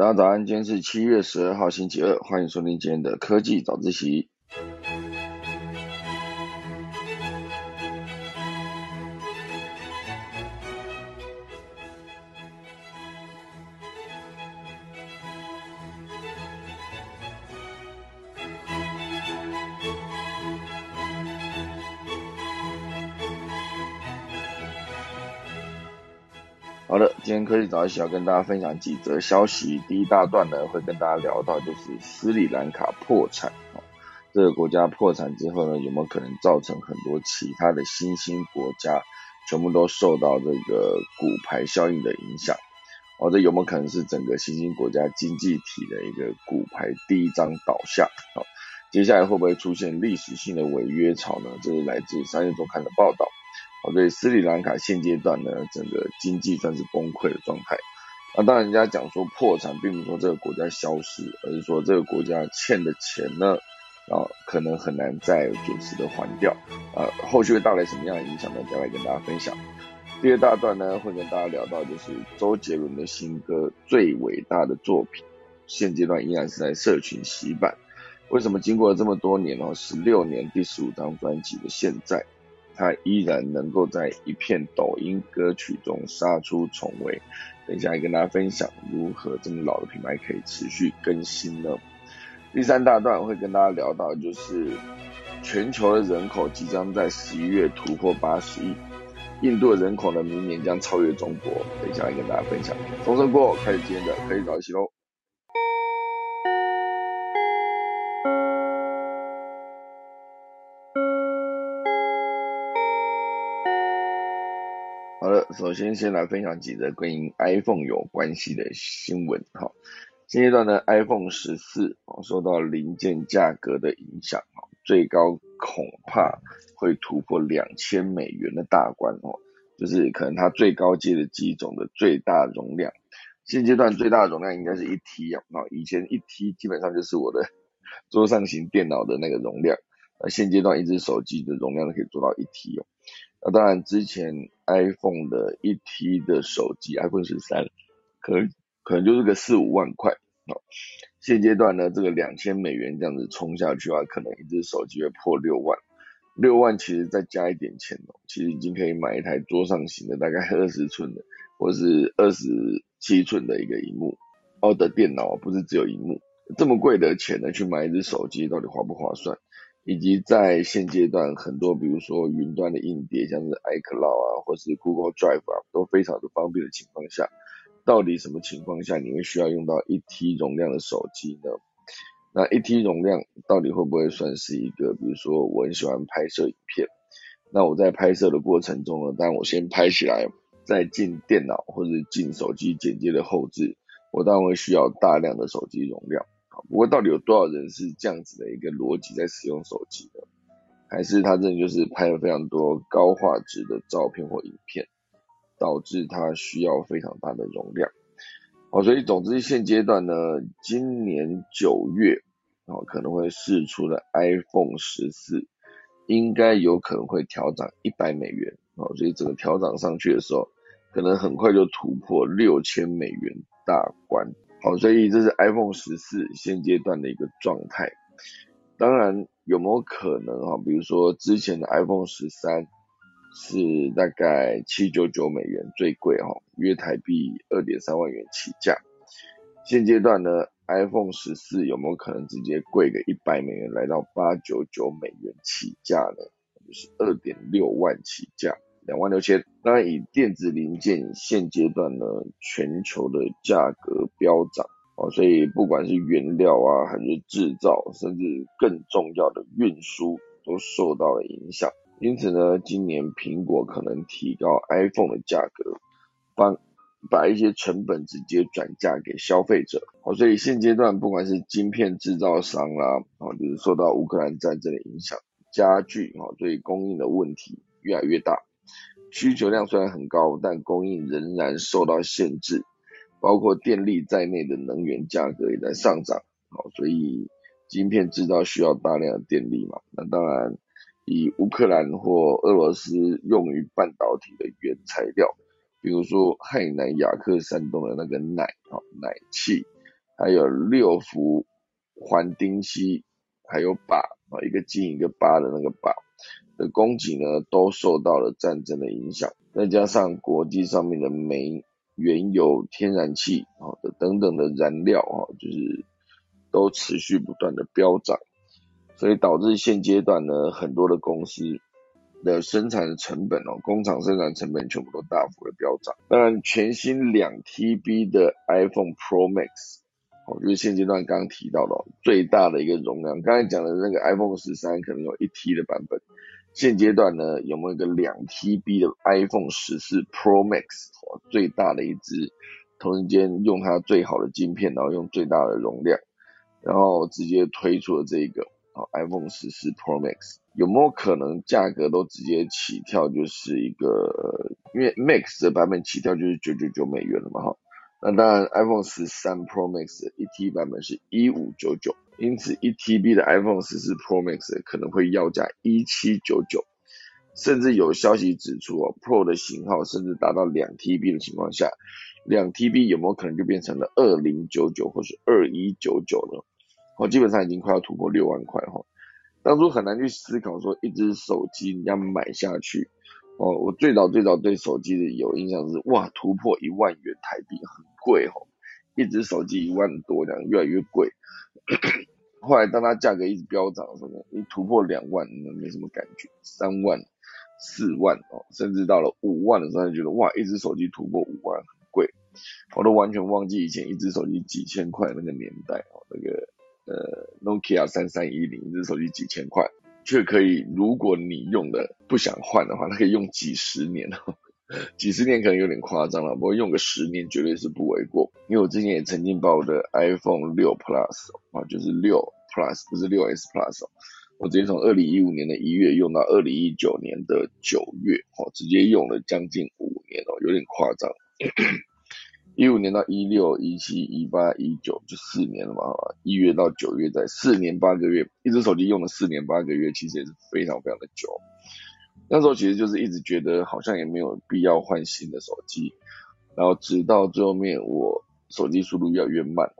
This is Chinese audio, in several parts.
大家早安，今天是七月十二号星期二，欢迎收听今天的科技早自习。天科技早起要跟大家分享几则消息。第一大段呢，会跟大家聊到就是斯里兰卡破产啊，这个国家破产之后呢，有没有可能造成很多其他的新兴国家全部都受到这个骨牌效应的影响？哦，这有没有可能是整个新兴国家经济体的一个骨牌第一张倒下？哦，接下来会不会出现历史性的违约潮呢？这是来自商业周刊的报道。哦，对，斯里兰卡现阶段呢，整个经济算是崩溃的状态。那当然，人家讲说破产，并不是说这个国家消失，而是说这个国家欠的钱呢，啊，可能很难再准时的还掉。呃，后续会带来什么样的影响呢？将来跟大家分享。第二大段呢，会跟大家聊到就是周杰伦的新歌《最伟大的作品》，现阶段依然是在社群洗版。为什么经过了这么多年哦，十六年第十五张专辑的现在？他依然能够在一片抖音歌曲中杀出重围。等一下跟大家分享如何这么老的品牌可以持续更新呢？第三大段会跟大家聊到，就是全球的人口即将在十一月突破八十亿，印度的人口呢明年将超越中国。等一下跟大家分享。钟声过后，开始今天的可以早起喽。首先，先来分享几则跟 iPhone 有关系的新闻。哈，现阶段呢，iPhone 十四受到零件价格的影响，哈，最高恐怕会突破两千美元的大关哦，就是可能它最高阶的机种的最大容量，现阶段最大容量应该是一 T 啊，以前一 T 基本上就是我的桌上型电脑的那个容量，那现阶段一只手机的容量可以做到一 T 哦。那当然，之前 iPhone 的一 T 的手机，iPhone 十三，可能可能就是个四五万块哦。现阶段呢，这个两千美元这样子冲下去的话，可能一只手机会破六万。六万其实再加一点钱哦，其实已经可以买一台桌上型的，大概二十寸的，或是二十七寸的一个荧幕哦的电脑，不是只有荧幕。这么贵的钱呢，去买一只手机，到底划不划算？以及在现阶段，很多比如说云端的硬碟，像是 iCloud 啊，或是 Google Drive 啊，都非常的方便的情况下，到底什么情况下你会需要用到一 T 容量的手机呢？那一 T 容量到底会不会算是一个，比如说我很喜欢拍摄影片，那我在拍摄的过程中呢，当然我先拍起来，再进电脑或者进手机剪接的后置，我当然会需要大量的手机容量。不过，到底有多少人是这样子的一个逻辑在使用手机的？还是他真的就是拍了非常多高画质的照片或影片，导致他需要非常大的容量？好，所以总之现阶段呢，今年九月哦可能会试出的 iPhone 十四，应该有可能会调涨一百美元哦，所以整个调涨上去的时候，可能很快就突破六千美元大关。好，所以这是 iPhone 十四现阶段的一个状态。当然，有没有可能哈？比如说之前的 iPhone 十三是大概七九九美元最贵哈，约台币二点三万元起价。现阶段呢，iPhone 十四有没有可能直接贵个一百美元，来到八九九美元起价呢？就是二点六万起价。两万六千，当然以电子零件现阶段呢，全球的价格飙涨哦，所以不管是原料啊，还是制造，甚至更重要的运输，都受到了影响。因此呢，今年苹果可能提高 iPhone 的价格，把把一些成本直接转嫁给消费者哦，所以现阶段不管是晶片制造商啦，哦，就是受到乌克兰战争的影响，加剧哦，对供应的问题越来越大。需求量虽然很高，但供应仍然受到限制，包括电力在内的能源价格也在上涨。好，所以晶片制造需要大量的电力嘛？那当然，以乌克兰或俄罗斯用于半导体的原材料，比如说海南雅克山东的那个奶啊奶气，还有六氟环丁烯，还有靶啊，一个金一个八的那个靶的供给呢，都受到了战争的影响。再加上国际上面的煤、原油、天然气啊等等的燃料啊，就是都持续不断的飙涨，所以导致现阶段呢，很多的公司。的生产的成本哦，工厂生产成本全部都大幅的飙涨。当然，全新两 TB 的 iPhone Pro Max，哦，就是现阶段刚刚提到的最大的一个容量。刚才讲的那个 iPhone 十三可能有一 T 的版本，现阶段呢有没有一个两 TB 的 iPhone 十四 Pro Max，哦，最大的一支，同时间用它最好的晶片，然后用最大的容量，然后直接推出了这个。iPhone 十四 Pro Max 有没有可能价格都直接起跳，就是一个，因为 Max 的版本起跳就是九九九美元了嘛，哈。那当然 iPhone 十三 Pro Max 一 T 版本是一五九九，因此一 TB 的 iPhone 十四 Pro Max 可能会要价一七九九，甚至有消息指出哦，Pro 的型号甚至达到两 TB 的情况下，两 TB 有没有可能就变成了二零九九或是二一九九呢？我基本上已经快要突破六万块哈，当初很难去思考说一只手机你要买下去哦。我最早最早对手机的有印象是哇突破一万元台币很贵哈，一只手机一万多这样越来越贵。后来当它价格一直飙涨的时候，你突破两万那没什么感觉，三万、四万哦，甚至到了五万的时候，就觉得哇一只手机突破五万很贵，我都完全忘记以前一只手机几千块那个年代哦那个。呃，Nokia 三三一零，一只手机几千块，却可以，如果你用的不想换的话，它可以用几十年哦，几十年可能有点夸张了，不过用个十年绝对是不为过。因为我之前也曾经把我的 iPhone 六 Plus 啊，就是六 Plus，不是六 S Plus，我直接从二零一五年的一月用到二零一九年的九月，哦，直接用了将近五年哦，有点夸张。一五年到一六、一七、一八、一九，就四年了嘛，一月到九月，在四年八个月，一只手机用了四年八个月，其实也是非常非常的久。那时候其实就是一直觉得好像也没有必要换新的手机，然后直到最后面我手机速度越来越慢，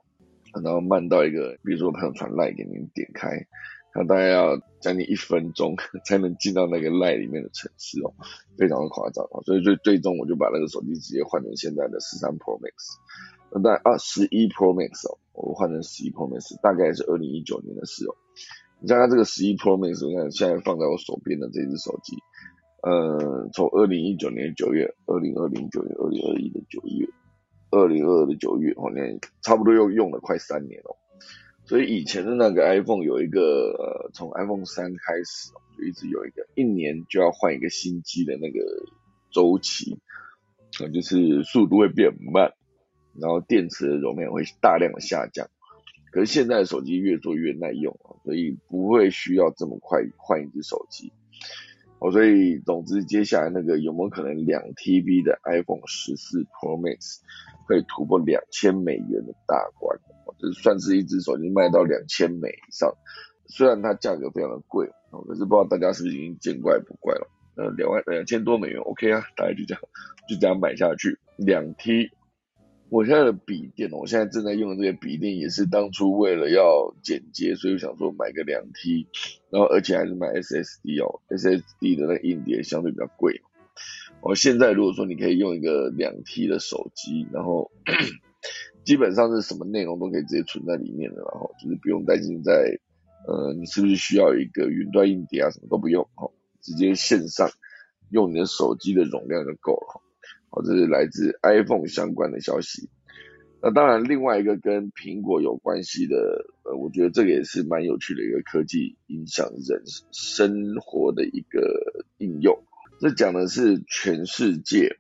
然后慢到一个，比如说朋友传赖给您点开。大概要将近一分钟 才能进到那个 Line 里面的城市哦，非常的夸张啊！所以最最终我就把那个手机直接换成现在的十三 Pro Max，那但啊十一 Pro Max 哦，我换成十一 Pro Max，大概是二零一九年的事哦。你像它这个十一 Pro Max，你看现在放在我手边的这只手机，呃，从二零一九年九月、二零二零九月、二零二一的九月、二零二二的九月，好像差不多又用了快三年了。所以以前的那个 iPhone 有一个呃，从 iPhone 三开始就一直有一个一年就要换一个新机的那个周期，呃，就是速度会变慢，然后电池的容量会大量的下降。可是现在的手机越做越耐用啊所以不会需要这么快换一只手机。哦，所以总之接下来那个有没有可能两 TB 的 iPhone 十四 Pro Max 会突破两千美元的大关？算是一只手机卖到两千美以上，虽然它价格非常的贵，可是不知道大家是不是已经见怪不怪了。呃，两万两千多美元，OK 啊，大概就这样，就这样买下去。两 T，我现在的笔电，我现在正在用的这个笔电也是当初为了要简洁，所以我想说买个两 T，然后而且还是买 SSD 哦，SSD 的那硬碟相对比较贵。我现在如果说你可以用一个两 T 的手机，然后。基本上是什么内容都可以直接存在里面的，然后就是不用担心在呃你是不是需要一个云端硬碟啊，什么都不用，哈，直接线上用你的手机的容量就够了，好，这是来自 iPhone 相关的消息。那当然，另外一个跟苹果有关系的，呃，我觉得这个也是蛮有趣的一个科技影响人生活的一个应用。这讲的是全世界。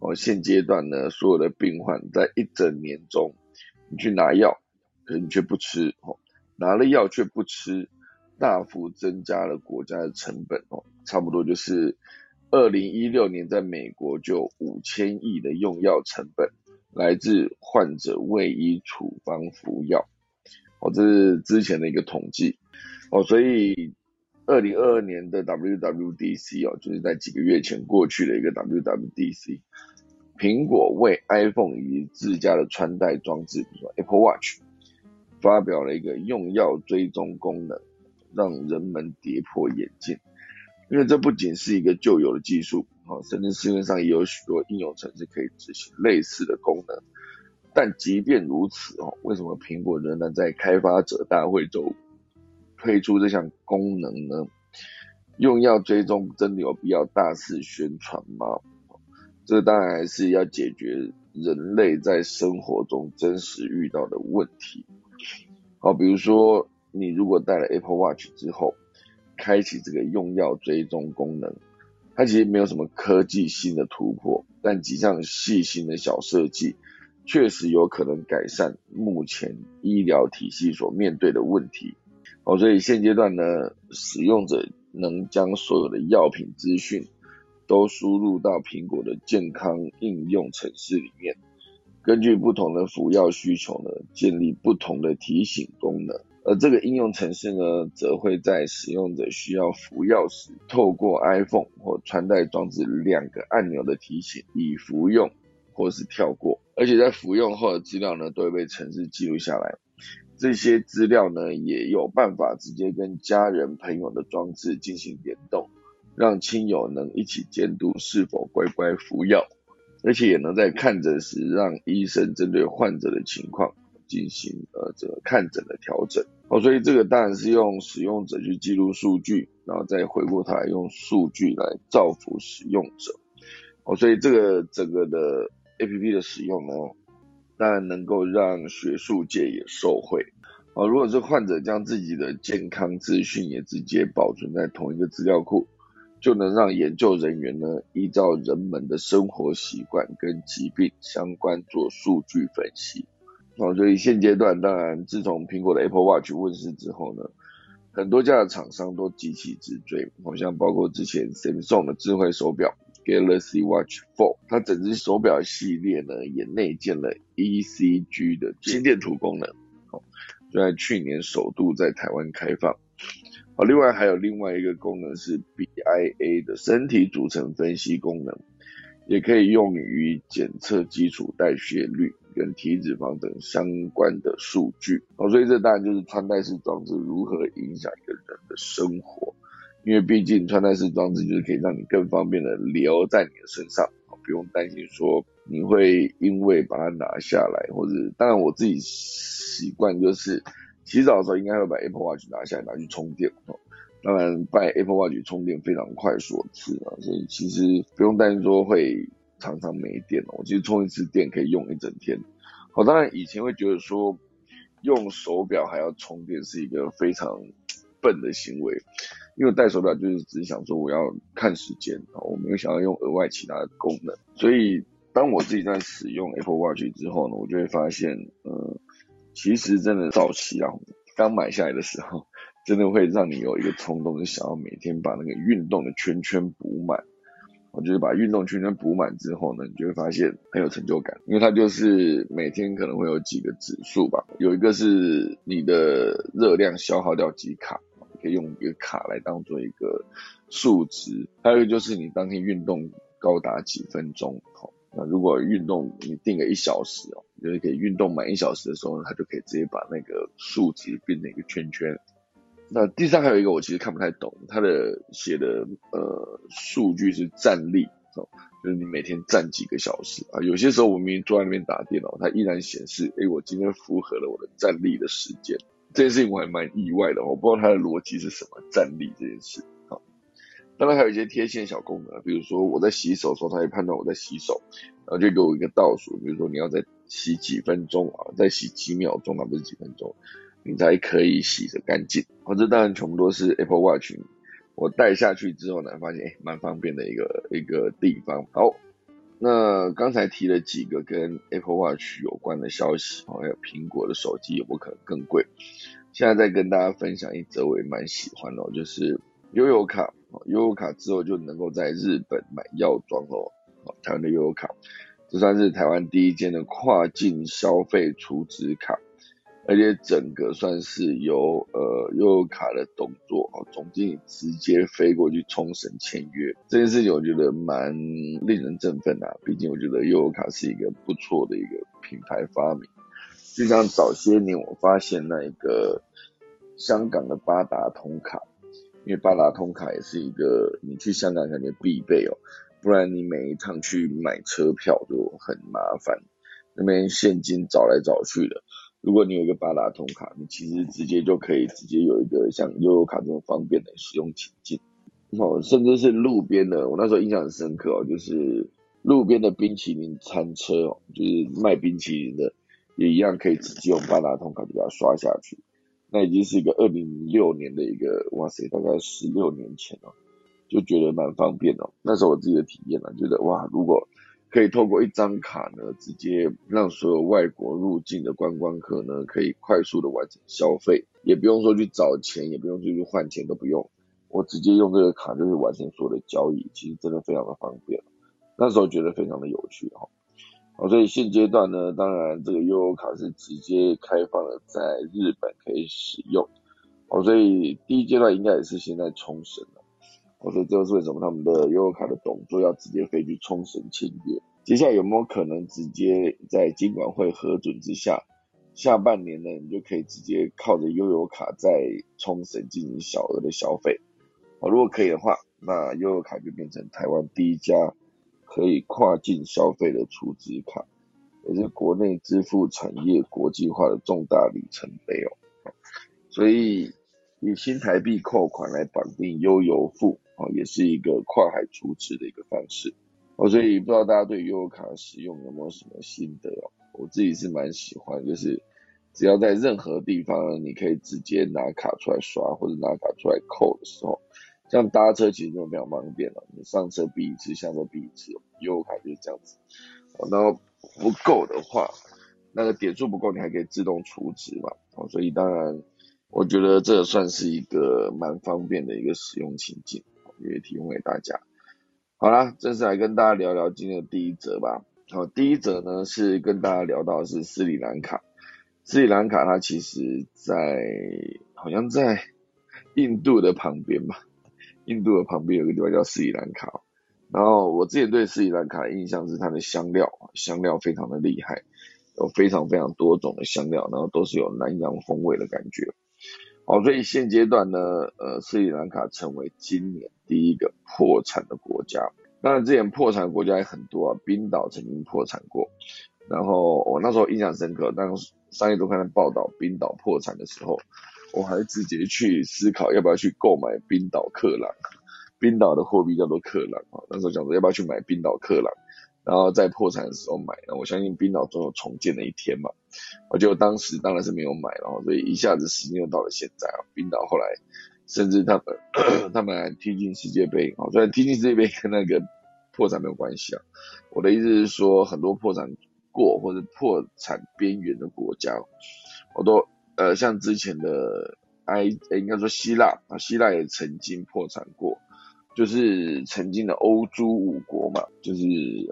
哦，现阶段呢，所有的病患在一整年中，你去拿药，可是你却不吃，哦，拿了药却不吃，大幅增加了国家的成本，哦，差不多就是二零一六年在美国就五千亿的用药成本来自患者未依处方服药，哦，这是之前的一个统计，哦，所以二零二二年的 WWDC 哦，就是在几个月前过去的一个 WWDC。苹果为 iPhone 以及自家的穿戴装置，比如说 Apple Watch，发表了一个用药追踪功能，让人们跌破眼镜。因为这不仅是一个旧有的技术，啊，甚至市面上也有许多应用程式可以执行类似的功能。但即便如此，哦，为什么苹果仍然在开发者大会中推出这项功能呢？用药追踪真的有必要大肆宣传吗？这当然还是要解决人类在生活中真实遇到的问题。好，比如说你如果戴了 Apple Watch 之后，开启这个用药追踪功能，它其实没有什么科技性的突破，但几项细心的小设计，确实有可能改善目前医疗体系所面对的问题。好，所以现阶段呢，使用者能将所有的药品资讯都输入到苹果的健康应用程式里面，根据不同的服药需求呢，建立不同的提醒功能。而这个应用程式呢，则会在使用者需要服药时，透过 iPhone 或穿戴装置两个按钮的提醒，已服用或是跳过。而且在服用后的资料呢，都会被程式记录下来。这些资料呢，也有办法直接跟家人朋友的装置进行联动，让亲友能一起监督是否乖乖服药，而且也能在看诊时让医生针对患者的情况。进行呃这个看诊的调整，哦，所以这个当然是用使用者去记录数据，然后再回过头来用数据来造福使用者，哦，所以这个整个的 A P P 的使用呢，当然能够让学术界也受惠，哦，如果是患者将自己的健康资讯也直接保存在同一个资料库，就能让研究人员呢依照人们的生活习惯跟疾病相关做数据分析。哦，所以现阶段，当然，自从苹果的 Apple Watch 问世之后呢，很多家的厂商都急起直追，好像包括之前 Samsung 的智慧手表 Galaxy Watch 4，它整只手表系列呢也内建了 ECG 的心电图功能，哦，就在去年首度在台湾开放。另外还有另外一个功能是 BIA 的身体组成分析功能，也可以用于检测基础代谢率。跟体脂肪等相关的数据，哦，所以这当然就是穿戴式装置如何影响一个人的生活，因为毕竟穿戴式装置就是可以让你更方便的留在你的身上，不用担心说你会因为把它拿下来，或者当然我自己习惯就是洗澡的时候应该会把 Apple Watch 拿下来拿去充电，哦，当然拜 Apple Watch 充电非常快所赐啊，所以其实不用担心说会。常常没电哦，我其实充一次电可以用一整天。好，当然以前会觉得说用手表还要充电是一个非常笨的行为，因为戴手表就是只想说我要看时间啊，我没有想要用额外其他的功能。所以当我自己在使用 Apple Watch 之后呢，我就会发现，呃，其实真的早期啊，刚买下来的时候，真的会让你有一个冲动，想要每天把那个运动的圈圈补满。我就是把运动圈圈补满之后呢，你就会发现很有成就感，因为它就是每天可能会有几个指数吧，有一个是你的热量消耗掉几卡，可以用一个卡来当做一个数值，还有一个就是你当天运动高达几分钟，好，那如果运动你定个一小时哦，就是可以运动满一小时的时候呢，它就可以直接把那个数值变成一个圈圈。那第三还有一个我其实看不太懂，它的写的呃数据是站立哦，就是你每天站几个小时啊？有些时候我明明坐在那边打电脑，它依然显示，哎，我今天符合了我的站立的时间。这件事情我还蛮意外的，我不知道它的逻辑是什么，站立这件事。当然还有一些贴线小功能，比如说我在洗手的时候，它会判断我在洗手，然后就给我一个倒数，比如说你要再洗几分钟啊，再洗几秒钟啊，不是几分钟。你才可以洗得干净。哦，这当然全部都是 Apple Watch，我戴下去之后呢，发现诶蛮方便的一个一个地方。好，那刚才提了几个跟 Apple Watch 有关的消息，还有苹果的手机有没有可能更贵？现在再跟大家分享一则我也蛮喜欢的，就是悠游卡，悠游卡之后就能够在日本买药妆哦。台湾的悠游卡，这算是台湾第一间的跨境消费储值卡。而且整个算是由呃悠游卡的动作哦，总经理直接飞过去冲绳签约这件事情，我觉得蛮令人振奋的。毕竟我觉得悠游卡是一个不错的一个品牌发明。就像早些年我发现那一个香港的八达通卡，因为八达通卡也是一个你去香港肯定必备哦，不然你每一趟去买车票就很麻烦，那边现金找来找去的。如果你有一个八达通卡，你其实直接就可以直接有一个像悠游卡这么方便的使用情境。哦，甚至是路边的，我那时候印象很深刻哦，就是路边的冰淇淋餐车哦，就是卖冰淇淋的，也一样可以直接用八达通卡给它刷下去。那已经是一个二零零六年的一个，哇塞，大概十六年前了，就觉得蛮方便的。那时候我自己的体验呢，觉得哇，如果可以透过一张卡呢，直接让所有外国入境的观光客呢，可以快速的完成消费，也不用说去找钱，也不用去换钱，都不用，我直接用这个卡就是完成所有的交易，其实真的非常的方便。那时候觉得非常的有趣哈。哦，所以现阶段呢，当然这个悠游卡是直接开放了在日本可以使用。哦，所以第一阶段应该也是现在冲绳了。我说这就是为什么他们的悠游卡的董座要直接飞去冲绳签约？接下来有没有可能直接在金管会核准之下，下半年呢，你就可以直接靠着悠游卡在冲绳进行小额的消费？哦，如果可以的话，那悠游卡就变成台湾第一家可以跨境消费的储值卡，也是国内支付产业国际化的重大里程碑哦。所以以新台币扣款来绑定悠游付。哦，也是一个跨海储值的一个方式，哦，所以不知道大家对悠游卡的使用有没有什么心得哦？我自己是蛮喜欢，就是只要在任何地方，你可以直接拿卡出来刷，或者拿卡出来扣的时候，像搭车其实就非常方便了。你上车币一次，下车币一次，悠游卡就是这样子。哦，然后不够的话，那个点数不够，你还可以自动储值嘛。哦，所以当然，我觉得这算是一个蛮方便的一个使用情境。也提供给大家。好啦，正式来跟大家聊聊今天的第一则吧。好，第一则呢是跟大家聊到是斯里兰卡。斯里兰卡它其实在好像在印度的旁边吧。印度的旁边有个地方叫斯里兰卡。然后我之前对斯里兰卡的印象是它的香料，香料非常的厉害，有非常非常多种的香料，然后都是有南洋风味的感觉。好，所以现阶段呢，呃，斯里兰卡成为今年第一个破产的国家。当然，之前破产的国家也很多啊，冰岛曾经破产过。然后我那时候印象深刻，当商业周刊的报道冰岛破产的时候，我还直接去思考要不要去购买冰岛克朗。冰岛的货币叫做克朗啊，那时候想说要不要去买冰岛克朗。然后在破产的时候买，那我相信冰岛总有重建的一天嘛。我就当时当然是没有买，然后所以一下子时间又到了现在啊。冰岛后来甚至他们 他们还踢进世界杯啊，虽然踢进世界杯跟那个破产没有关系啊。我的意思是说，很多破产过或者破产边缘的国家，我都呃像之前的埃应该说希腊啊，希腊也曾经破产过。就是曾经的欧洲五国嘛，就是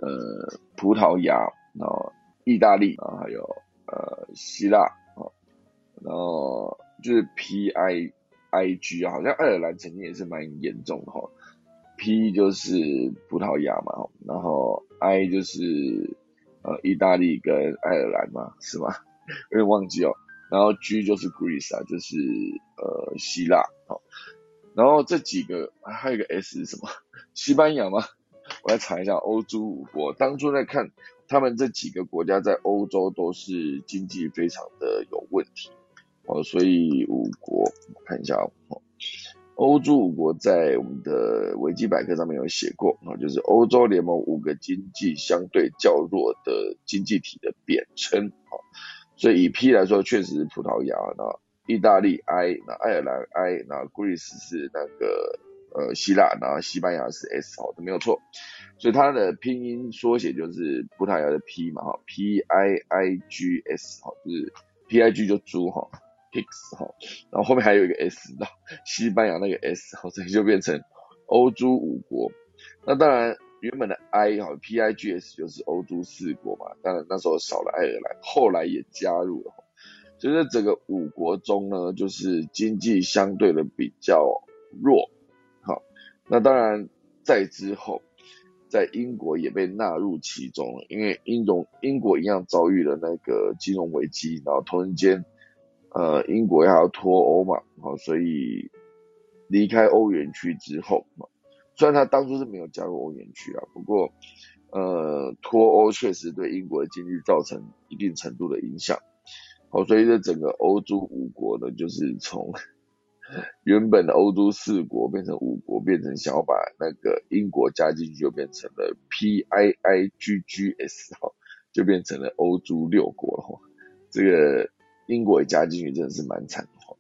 呃葡萄牙，然后意大利，然后还有呃希腊啊，然后就是 P I I G 啊好像爱尔兰曾经也是蛮严重的哈，P 就是葡萄牙嘛，然后 I 就是呃意大利跟爱尔兰嘛，是吗？有点忘记哦，然后 G 就是 Greece 啊，就是呃希腊，好。然后这几个还有一个 S 是什么？西班牙吗？我来查一下欧洲五国。当初在看他们这几个国家在欧洲都是经济非常的有问题哦，所以五国我看一下哦，欧洲五国在我们的维基百科上面有写过啊，就是欧洲联盟五个经济相对较弱的经济体的贬称啊。所以以 P 来说，确实是葡萄牙那。意大利 I，那爱尔兰 I，那 Greece 是那个呃希腊，然后西班牙是 S，好的没有错，所以它的拼音缩写就是葡萄牙的 P 嘛哈，P I I G S 哈，就是 P I G 就猪哈，Pigs 哈，然后后面还有一个 S，那西班牙那个 S，好，所以就变成欧洲五国。那当然原本的 I 哈，P I G S 就是欧洲四国嘛，当然那时候少了爱尔兰，后来也加入了。就在整个五国中呢，就是经济相对的比较弱，好，那当然在之后，在英国也被纳入其中了，因为英融英国一样遭遇了那个金融危机，然后同时间，呃，英国还要脱欧嘛，好，所以离开欧元区之后，虽然他当初是没有加入欧元区啊，不过，呃，脱欧确实对英国的经济造成一定程度的影响，好，所以这整个欧洲五国呢，就是从。原本的欧洲四国变成五国，变成想要把那个英国加进去，就变成了 P I I G G S 哈，就变成了欧洲六国了哈。这个英国也加进去，真的是蛮惨的哈。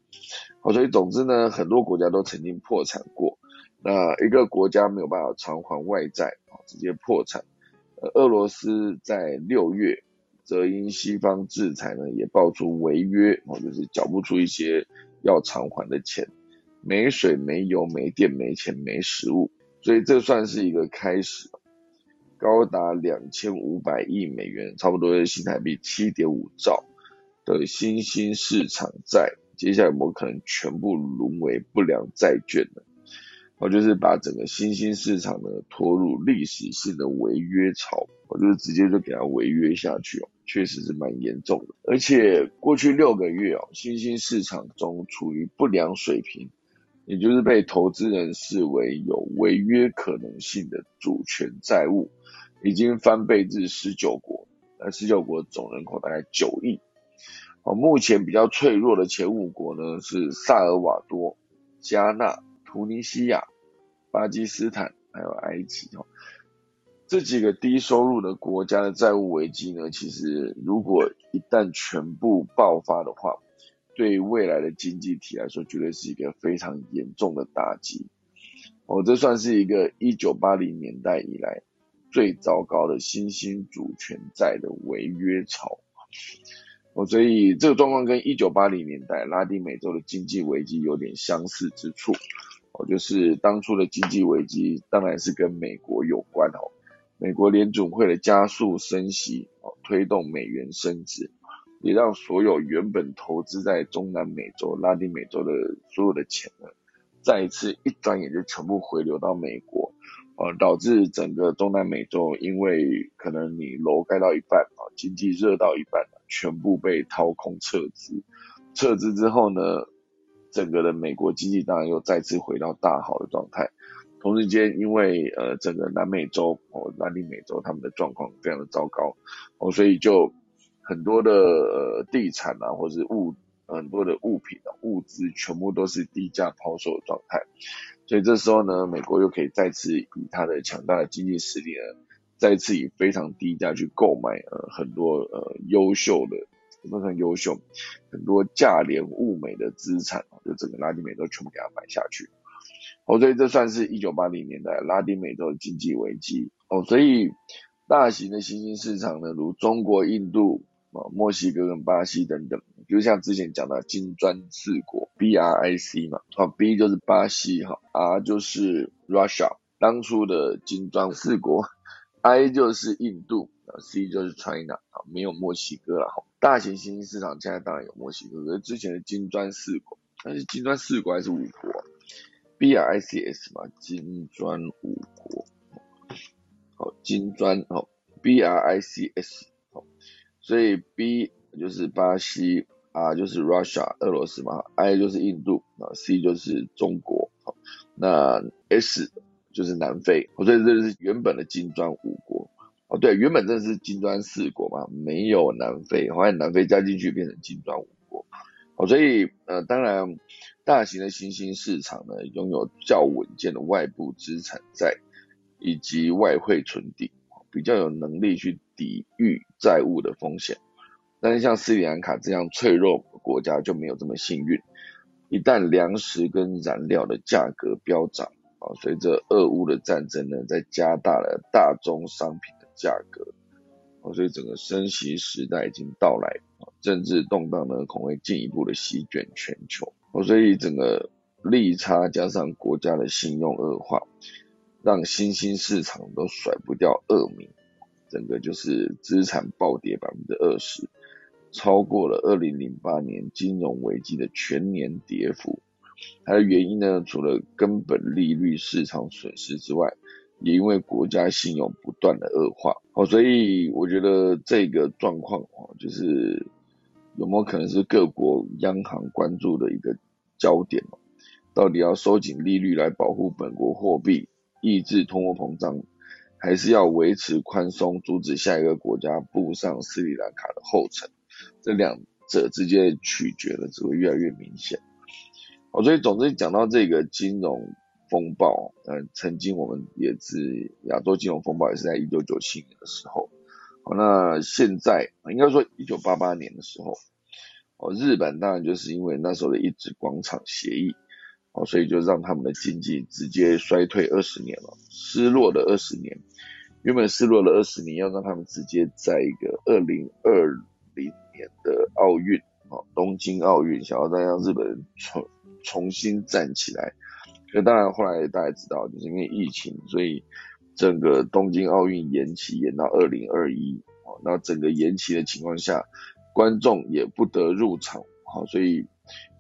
好，所以总之呢，很多国家都曾经破产过。那一个国家没有办法偿还外债啊，直接破产。呃，俄罗斯在六月则因西方制裁呢，也爆出违约哦，就是缴不出一些。要偿还的钱，没水、没油、没电、没钱、没食物，所以这算是一个开始。高达两千五百亿美元，差不多是新台币七点五兆的新兴市场债，接下来有没有可能全部沦为不良债券呢？我就是把整个新兴市场呢拖入历史性的违约潮，我就是直接就给它违约下去哦。确实是蛮严重的，而且过去六个月哦，新兴市场中处于不良水平，也就是被投资人视为有违约可能性的主权债务，已经翻倍至十九国，那十九国总人口大概九亿。哦，目前比较脆弱的前五国呢是萨尔瓦多、加纳、突尼西亚、巴基斯坦还有埃及哦。这几个低收入的国家的债务危机呢，其实如果一旦全部爆发的话，对未来的经济体来说，绝对是一个非常严重的打击。哦，这算是一个一九八零年代以来最糟糕的新兴主权债的违约潮。哦，所以这个状况跟一九八零年代拉丁美洲的经济危机有点相似之处。哦，就是当初的经济危机当然是跟美国有关哦。美国联准会的加速升息，哦，推动美元升值，也让所有原本投资在中南美洲、拉丁美洲的所有的钱呢，再一次一转眼就全部回流到美国，呃，导致整个中南美洲因为可能你楼盖到一半，啊，经济热到一半，全部被掏空撤资，撤资之后呢，整个的美国经济当然又再次回到大好的状态。同时间，因为呃整个南美洲哦、拉丁美洲他们的状况非常的糟糕哦，所以就很多的呃地产啊，或者是物很多的物品啊物资，全部都是低价抛售的状态。所以这时候呢，美国又可以再次以它的强大的经济实力呢，再次以非常低价去购买呃很多呃优秀的非常优秀很多价廉物美的资产就整个拉丁美洲全部给它买下去。哦，所以这算是一九八零年代拉丁美洲的经济危机哦，所以大型的新兴市场呢，如中国、印度、啊墨西哥跟巴西等等，就像之前讲的金砖四国 BRIC 嘛，啊 B 就是巴西哈，R 就是 Russia，当初的金砖四国，I 就是印度啊，C 就是 China 啊，没有墨西哥了哈。大型新兴市场现在当然有墨西哥，可是之前的金砖四国，但是金砖四国还是五国。B R I C S 嘛，金砖五国，好，金砖好，B R I C S 好，所以 B 就是巴西，R 就是 Russia 俄罗斯嘛，I 就是印度啊，C 就是中国，好，那 S 就是南非，所以这是原本的金砖五国，哦对，原本这是金砖四国嘛，没有南非，后来南非加进去变成金砖五国，哦，所以呃当然。大型的新兴市场呢，拥有较稳健的外部资产债以及外汇存底，比较有能力去抵御债务的风险。但是像斯里兰卡这样脆弱国家就没有这么幸运。一旦粮食跟燃料的价格飙涨，啊，随着俄乌的战争呢，在加大了大宗商品价格，啊，所以整个升息时代已经到来，政治动荡呢，恐会进一步的席卷全球。哦，所以整个利差加上国家的信用恶化，让新兴市场都甩不掉恶名，整个就是资产暴跌百分之二十，超过了二零零八年金融危机的全年跌幅。它的原因呢，除了根本利率市场损失之外，也因为国家信用不断的恶化，哦，所以我觉得这个状况哦，就是有没有可能是各国央行关注的一个焦点哦？到底要收紧利率来保护本国货币，抑制通货膨胀，还是要维持宽松，阻止下一个国家步上斯里兰卡的后尘？这两者之间的取决呢，只会越来越明显。哦，所以总之讲到这个金融风暴，嗯，曾经我们也是亚洲金融风暴，也是在一九九七年的时候。好，那现在应该说一九八八年的时候，哦，日本当然就是因为那时候的一纸广场协议，哦，所以就让他们的经济直接衰退二十年了，失落的二十年。原本失落了二十年，要让他们直接在一个二零二零年的奥运，哦，东京奥运，想要再让日本人重重新站起来。可当然后来大家知道，就是因为疫情，所以整个东京奥运延期，延到二零二一。哦，那整个延期的情况下，观众也不得入场。好，所以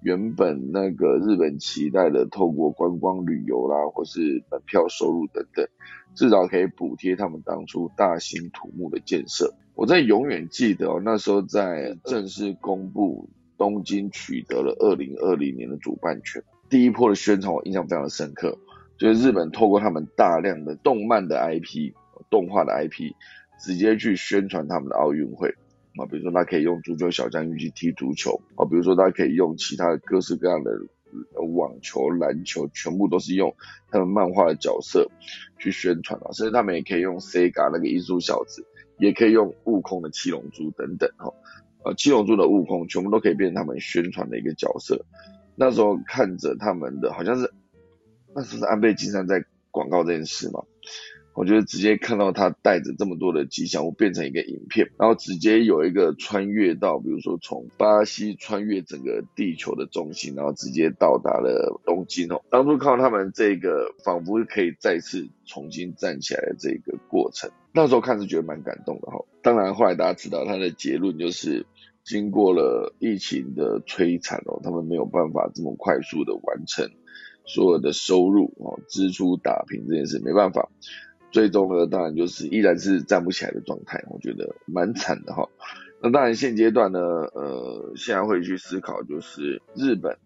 原本那个日本期待的透过观光旅游啦，或是门票收入等等，至少可以补贴他们当初大兴土木的建设。我在永远记得哦，那时候在正式公布东京取得了二零二零年的主办权，第一波的宣传我印象非常的深刻，就是日本透过他们大量的动漫的 IP、动画的 IP，直接去宣传他们的奥运会。啊，比如说他可以用足球小将去踢足球，啊，比如说他可以用其他的各式各样的网球、篮球，全部都是用他们漫画的角色去宣传啊，甚至他们也可以用 Sega 那个艺术小子，也可以用悟空的七龙珠等等，哈，呃，七龙珠的悟空全部都可以变成他们宣传的一个角色。那时候看着他们的，好像是那时候是安倍晋三在广告这件事嘛。我觉得直接看到他带着这么多的吉祥物变成一个影片，然后直接有一个穿越到，比如说从巴西穿越整个地球的中心，然后直接到达了东京哦。当初靠他们这个仿佛可以再次重新站起来的这个过程，那时候看是觉得蛮感动的哈。当然后来大家知道他的结论就是，经过了疫情的摧残哦，他们没有办法这么快速的完成所有的收入哦支出打平这件事，没办法。最终呢，当然就是依然是站不起来的状态，我觉得蛮惨的哈。那当然现阶段呢，呃，现在会去思考，就是日本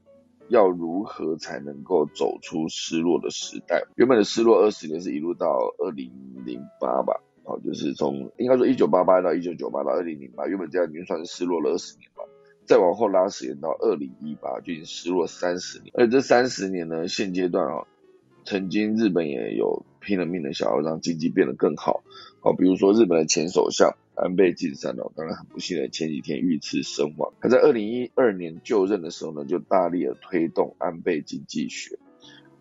要如何才能够走出失落的时代。原本的失落二十年是一路到二零零八吧，好，就是从应该说一九八八到一九九八到二零零八，原本这样已经算是失落了二十年了。再往后拉时间到二零一八，就已经失落三十年。而这三十年呢，现阶段啊。曾经日本也有拼了命的想要让经济变得更好，好，比如说日本的前首相安倍晋三哦，当然很不幸的前几天遇刺身亡。他在二零一二年就任的时候呢，就大力的推动安倍经济学，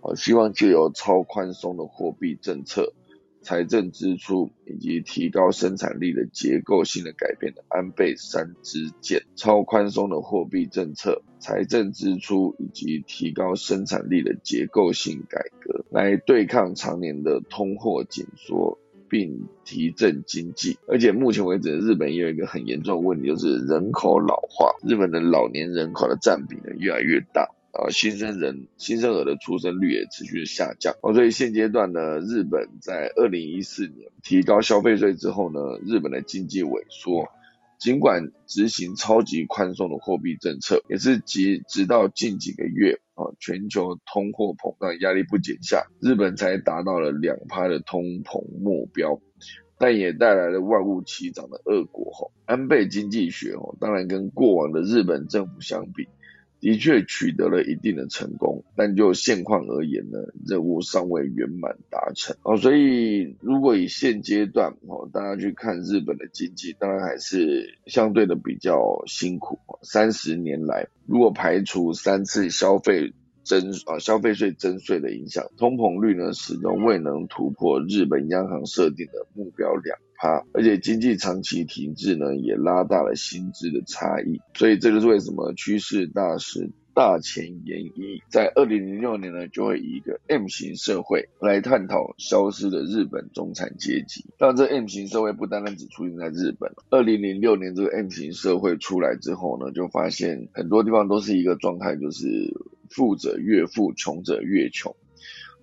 好，希望借由超宽松的货币政策。财政支出以及提高生产力的结构性的改变的安倍三支箭，超宽松的货币政策、财政支出以及提高生产力的结构性改革，来对抗常年的通货紧缩，并提振经济。而且目前为止，日本也有一个很严重的问题，就是人口老化，日本的老年人口的占比呢越来越大。啊，新生人新生儿的出生率也持续下降。哦，所以现阶段呢，日本在二零一四年提高消费税之后呢，日本的经济萎缩。尽管执行超级宽松的货币政策，也是及直到近几个月啊，全球通货膨胀压力不减下，日本才达到了两趴的通膨目标，但也带来了万物齐涨的恶果。哈，安倍经济学哦，当然跟过往的日本政府相比。的确取得了一定的成功，但就现况而言呢，任务尚未圆满达成哦。所以如果以现阶段哦，大家去看日本的经济，当然还是相对的比较辛苦。三十年来，如果排除三次消费增啊消费税增税的影响，通膨率呢始终未能突破日本央行设定的目标两。而且经济长期停滞呢，也拉大了薪资的差异，所以这就是为什么趋势大师大前研一在二零零六年呢，就会以一个 M 型社会来探讨消失的日本中产阶级。但这 M 型社会不单单只出现在日本，二零零六年这个 M 型社会出来之后呢，就发现很多地方都是一个状态，就是富者越富，穷者越穷。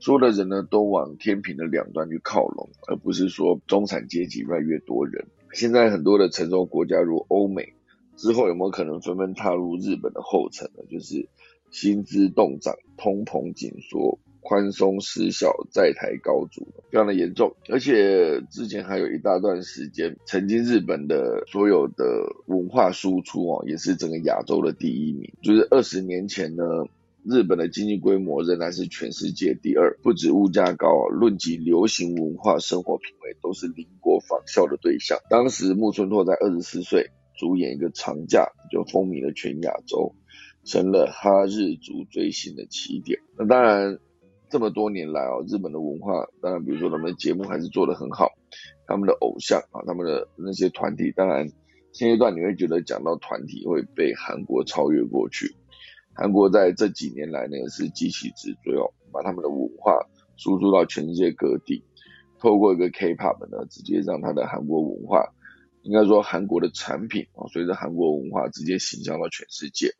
所有的人呢都往天平的两端去靠拢，而不是说中产阶级越来越多人。现在很多的成熟国家如欧美之后有没有可能纷纷踏入日本的后尘呢？就是薪资动涨、通膨紧缩。宽松失效，在台高筑，非常的严重。而且之前还有一大段时间，曾经日本的所有的文化输出哦，也是整个亚洲的第一名。就是二十年前呢，日本的经济规模仍然是全世界第二，不止物价高啊，论及流行文化、生活品味，都是邻国仿效的对象。当时木村拓在二十四岁主演一个长假，就风靡了全亚洲，成了哈日族追星的起点。那当然。这么多年来哦，日本的文化，当然比如说他们的节目还是做得很好，他们的偶像啊，他们的那些团体，当然现阶段你会觉得讲到团体会被韩国超越过去。韩国在这几年来呢是急起直追哦，把他们的文化输出到全世界各地，透过一个 K-pop 呢，直接让他的韩国文化，应该说韩国的产品啊，随着韩国文化直接形象到全世界。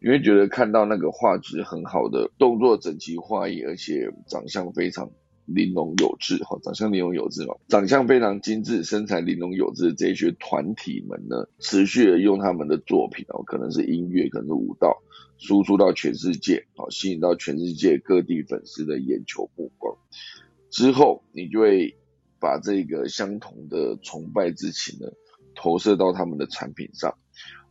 你会觉得看到那个画质很好的动作整齐划一，而且长相非常玲珑有致，哈，长相玲珑有致嘛，长相非常精致，身材玲珑有致的这一些团体们呢，持续的用他们的作品哦，可能是音乐，可能是舞蹈，输出到全世界，好，吸引到全世界各地粉丝的眼球目光。之后，你就会把这个相同的崇拜之情呢，投射到他们的产品上。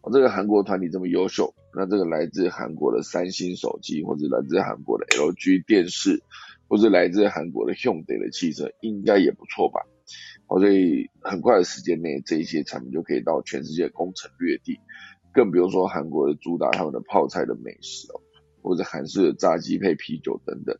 哦，这个韩国团体这么优秀。那这个来自韩国的三星手机，或者来自韩国的 LG 电视，或者来自韩国的 Hyundai 的汽车，应该也不错吧？哦，所以很快的时间内，这一些产品就可以到全世界攻城略地。更不用说韩国的主打他们的泡菜的美食哦，或者韩式的炸鸡配啤酒等等，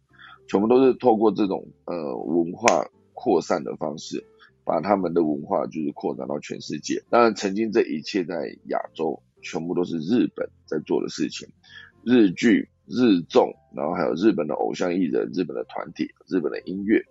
全部都是透过这种呃文化扩散的方式，把他们的文化就是扩展到全世界。当然，曾经这一切在亚洲。全部都是日本在做的事情，日剧、日综，然后还有日本的偶像艺人、日本的团体、日本的音乐，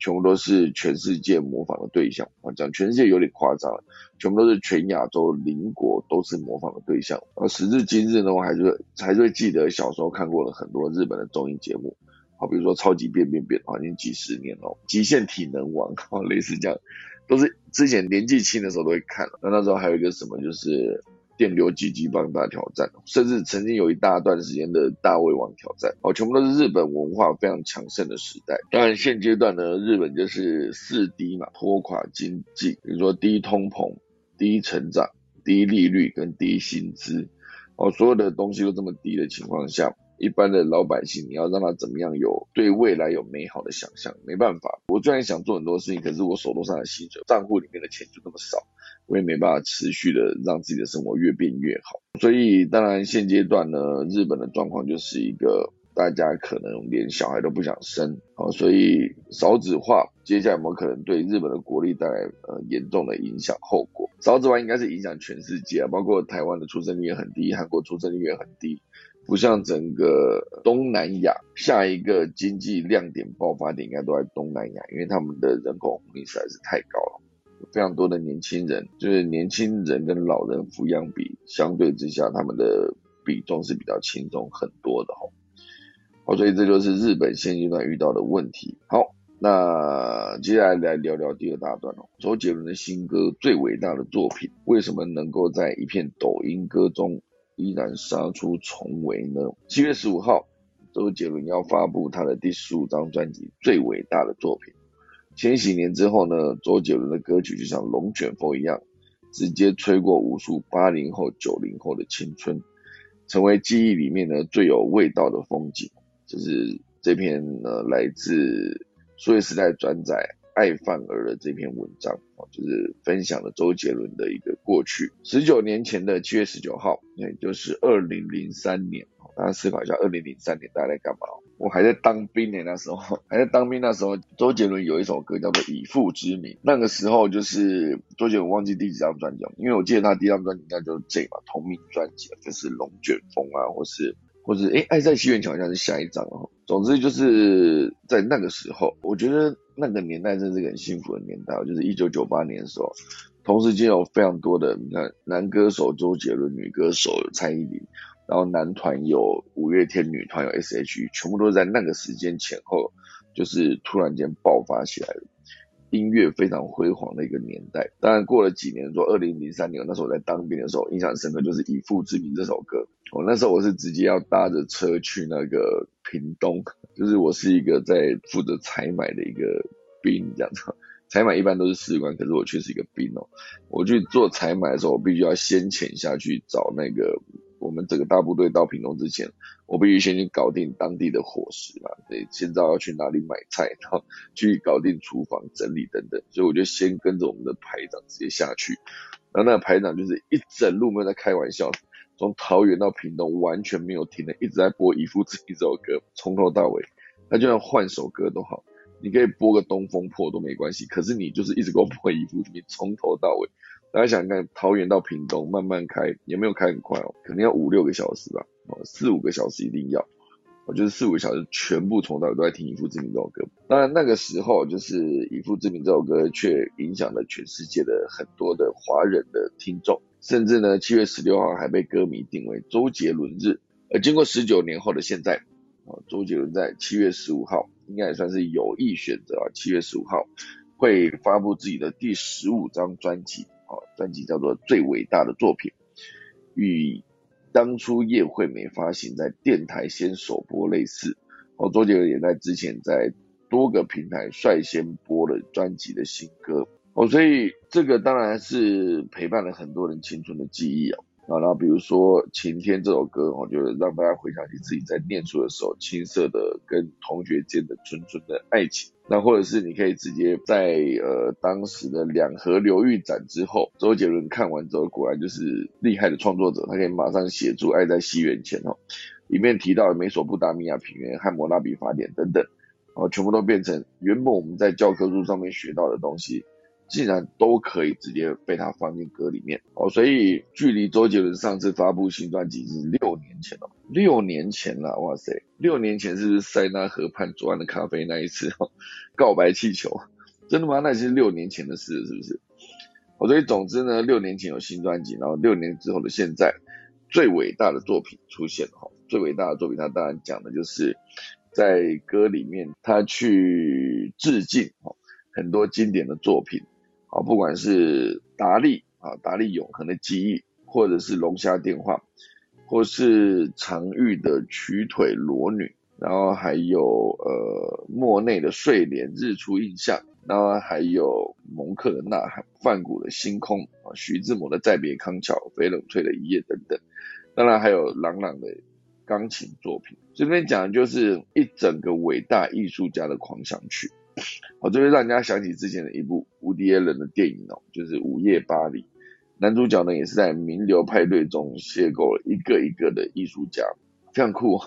全部都是全世界模仿的对象。啊，讲全世界有点夸张了，全部都是全亚洲邻国都是模仿的对象。而时至今日呢，我还是会还是会记得小时候看过了很多日本的综艺节目，好，比如说《超级变变变》，啊，已经几十年了，《极限体能王》，啊，类似这样，都是之前年纪轻的时候都会看。那那时候还有一个什么，就是。电流击击棒大挑战，甚至曾经有一大段时间的大胃王挑战，哦，全部都是日本文化非常强盛的时代。当然，现阶段呢，日本就是四低嘛，拖垮经济，比如说低通膨、低成长、低利率跟低薪资，哦，所有的东西都这么低的情况下。一般的老百姓，你要让他怎么样有对未来有美好的想象？没办法，我虽然想做很多事情，可是我手头上的薪水、账户里面的钱就那么少，我也没办法持续的让自己的生活越变越好。所以，当然现阶段呢，日本的状况就是一个大家可能连小孩都不想生，啊，所以少子化接下来有没有可能对日本的国力带来呃严重的影响后果？少子化应该是影响全世界啊，包括台湾的出生率也很低，韩国出生率也很低。不像整个东南亚，下一个经济亮点爆发点应该都在东南亚，因为他们的人口红利实在是太高了，非常多的年轻人，就是年轻人跟老人抚养比相对之下，他们的比重是比较轻松很多的哈。好，所以这就是日本现阶段遇到的问题。好，那接下来来聊聊第二大段哦，周杰伦的新歌最伟大的作品，为什么能够在一片抖音歌中？依然杀出重围呢。七月十五号，周杰伦要发布他的第十五张专辑《最伟大的作品》。千禧年之后呢，周杰伦的歌曲就像龙卷风一样，直接吹过无数八零后、九零后的青春，成为记忆里面呢最有味道的风景。就是这篇呢，来自数位时代转载。爱范儿的这篇文章哦，就是分享了周杰伦的一个过去。十九年前的七月十九号，也就是二零零三年，大家思考一下，二零零三年大家在干嘛？我还在当兵呢，那时候还在当兵，那时候周杰伦有一首歌叫做《以父之名》。那个时候就是周杰伦忘记第几张专辑，因为我记得他第一张专辑应该就是这嘛，同名专辑，就是《龙卷风》啊，或是或是哎，《爱在西元桥》好像是下一张哦。总之就是在那个时候，我觉得。那个年代真是个很幸福的年代，就是一九九八年的时候，同时间有非常多的，你看男歌手周杰伦，女歌手蔡依林，然后男团有五月天，女团有 S.H.E，全部都在那个时间前后就是突然间爆发起来了。音乐非常辉煌的一个年代，当然过了几年，说二零零三年那时候我在当兵的时候，印象深刻就是《以父之名》这首歌。我那时候我是直接要搭着车去那个屏东，就是我是一个在负责采买的一个兵这样子。采买一般都是士官，可是我却是一个兵哦。我去做采买的时候，我必须要先潜下去找那个。我们整个大部队到屏东之前，我必须先去搞定当地的伙食嘛，对，先知道要去哪里买菜，然后 去搞定厨房整理等等，所以我就先跟着我们的排长直接下去，然后那个排长就是一整路没有在开玩笑，从桃园到屏东完全没有停的，一直在播《以父之名》这首歌，从头到尾，他就算换首歌都好，你可以播个《东风破》都没关系，可是你就是一直给我播《以父之名》，从头到尾。大家想看桃园到屏东慢慢开，也没有开很快哦，肯定要五六个小时吧，哦，四五个小时一定要，我就是四五个小时全部从头都在听《以父之名》这首歌。当然那个时候就是《以父之名》这首歌却影响了全世界的很多的华人的听众，甚至呢七月十六号还被歌迷定为周杰伦日。而经过十九年后的现在，啊，周杰伦在七月十五号应该也算是有意选择啊，七月十五号会发布自己的第十五张专辑。啊，专辑叫做《最伟大的作品》，与当初叶惠美发行在电台先首播类似。哦，周杰伦也在之前在多个平台率先播了专辑的新歌。哦，所以这个当然是陪伴了很多人青春的记忆哦。啊，然后比如说《晴天》这首歌，我觉得让大家回想起自己在念书的时候青涩的跟同学间的纯纯的爱情。那或者是你可以直接在呃当时的两河流域展之后，周杰伦看完之后，果然就是厉害的创作者，他可以马上写出《爱在西元前》哦，里面提到的美索不达米亚平原、汉谟拉比法典等等，哦，全部都变成原本我们在教科书上面学到的东西。竟然都可以直接被他放进歌里面哦，所以距离周杰伦上次发布新专辑是六年前了，六年前了，哇塞，六年前是不是塞纳河畔左岸的咖啡那一次哦，告白气球，真的吗？那是六年前的事，是不是？哦，所以总之呢，六年前有新专辑，然后六年之后的现在，最伟大的作品出现了哈，最伟大的作品，他当然讲的就是在歌里面他去致敬哦，很多经典的作品。啊，不管是达利啊，达利永恒的记忆，或者是龙虾电话，或是常玉的曲腿裸女，然后还有呃莫内的睡莲日出印象，然后还有蒙克的呐喊，梵谷的星空啊，徐志摩的再别康桥，翡冷翠的一夜等等，当然还有朗朗的钢琴作品。这边讲的就是一整个伟大艺术家的狂想曲。好，这就让人家想起之前的一部无敌耶伦的电影哦，就是《午夜巴黎》。男主角呢也是在名流派对中邂逅了一个一个的艺术家，非常酷。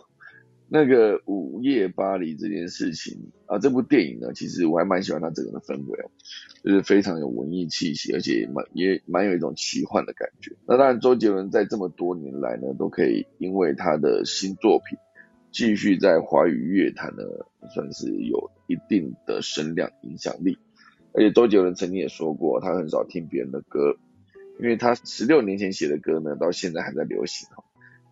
那个《午夜巴黎》这件事情啊，这部电影呢，其实我还蛮喜欢它整个的氛围哦，就是非常有文艺气息，而且蛮也蛮有一种奇幻的感觉。那当然，周杰伦在这么多年来呢，都可以因为他的新作品。继续在华语乐坛呢，算是有一定的声量影响力。而且周杰伦曾经也说过，他很少听别人的歌，因为他十六年前写的歌呢，到现在还在流行哈。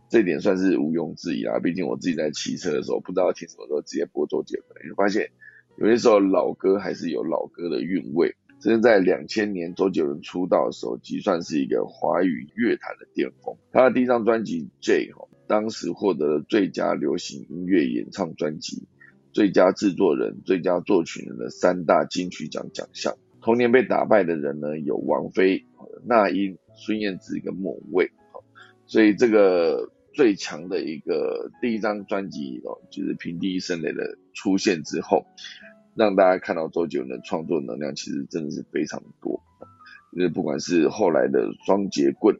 这点算是毋庸置疑啊。毕竟我自己在骑车的时候，不知道听什么时候直接播周杰伦，就发现有些时候老歌还是有老歌的韵味。甚至在两千年周杰伦出道的时候，即算是一个华语乐坛的巅峰。他的第一张专辑《J》哈。当时获得了最佳流行音乐演唱专辑、最佳制作人、最佳作曲人的三大金曲奖奖项。同年被打败的人呢，有王菲、那英、孙燕姿跟莫文蔚。所以这个最强的一个第一张专辑哦，就是平地一声雷的出现之后，让大家看到周杰伦的创作能量其实真的是非常多。就是不管是后来的双节棍，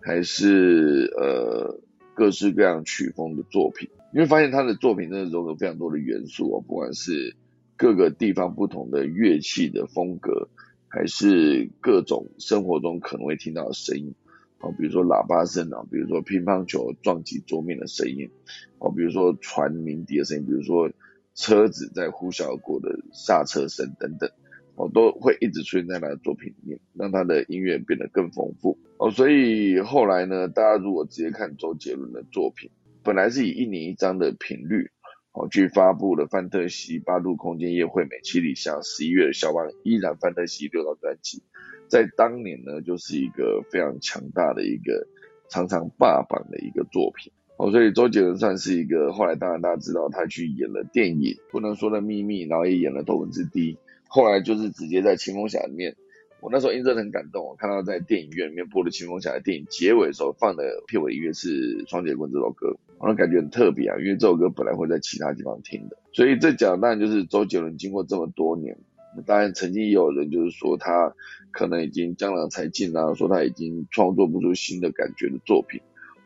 还是呃。各式各样曲风的作品，你会发现他的作品真的融合非常多的元素哦，不管是各个地方不同的乐器的风格，还是各种生活中可能会听到的声音，哦，比如说喇叭声啊，比如说乒乓球撞击桌面的声音，哦，比如说船鸣笛的声音，比如说车子在呼啸过的刹车声等等。哦，都会一直出现在他的作品里面，让他的音乐变得更丰富。哦，所以后来呢，大家如果直接看周杰伦的作品，本来是以一年一张的频率，哦去发布了范特西八度空间夜惠美七里香十一月的肖邦依然范特西六张专辑，在当年呢就是一个非常强大的一个常常霸榜的一个作品。哦，所以周杰伦算是一个后来，当然大家知道他去演了电影《不能说的秘密》，然后也演了《头文字 D》，后来就是直接在《青蜂侠》里面，我那时候印象很感动，我看到在电影院里面播的《青蜂侠》的电影结尾的时候放的片尾音乐是《双截棍》这首歌，我感觉很特别啊，因为这首歌本来会在其他地方听的，所以这讲当然就是周杰伦经过这么多年，当然曾经也有人就是说他可能已经江郎才尽啊，说他已经创作不出新的感觉的作品。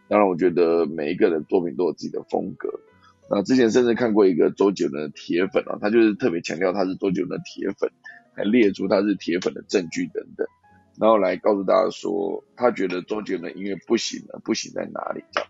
当然，我觉得每一个人作品都有自己的风格。那之前甚至看过一个周杰伦的铁粉啊，他就是特别强调他是周杰伦的铁粉，还列出他是铁粉的证据等等，然后来告诉大家说，他觉得周杰伦音乐不行了，不行在哪里？这样。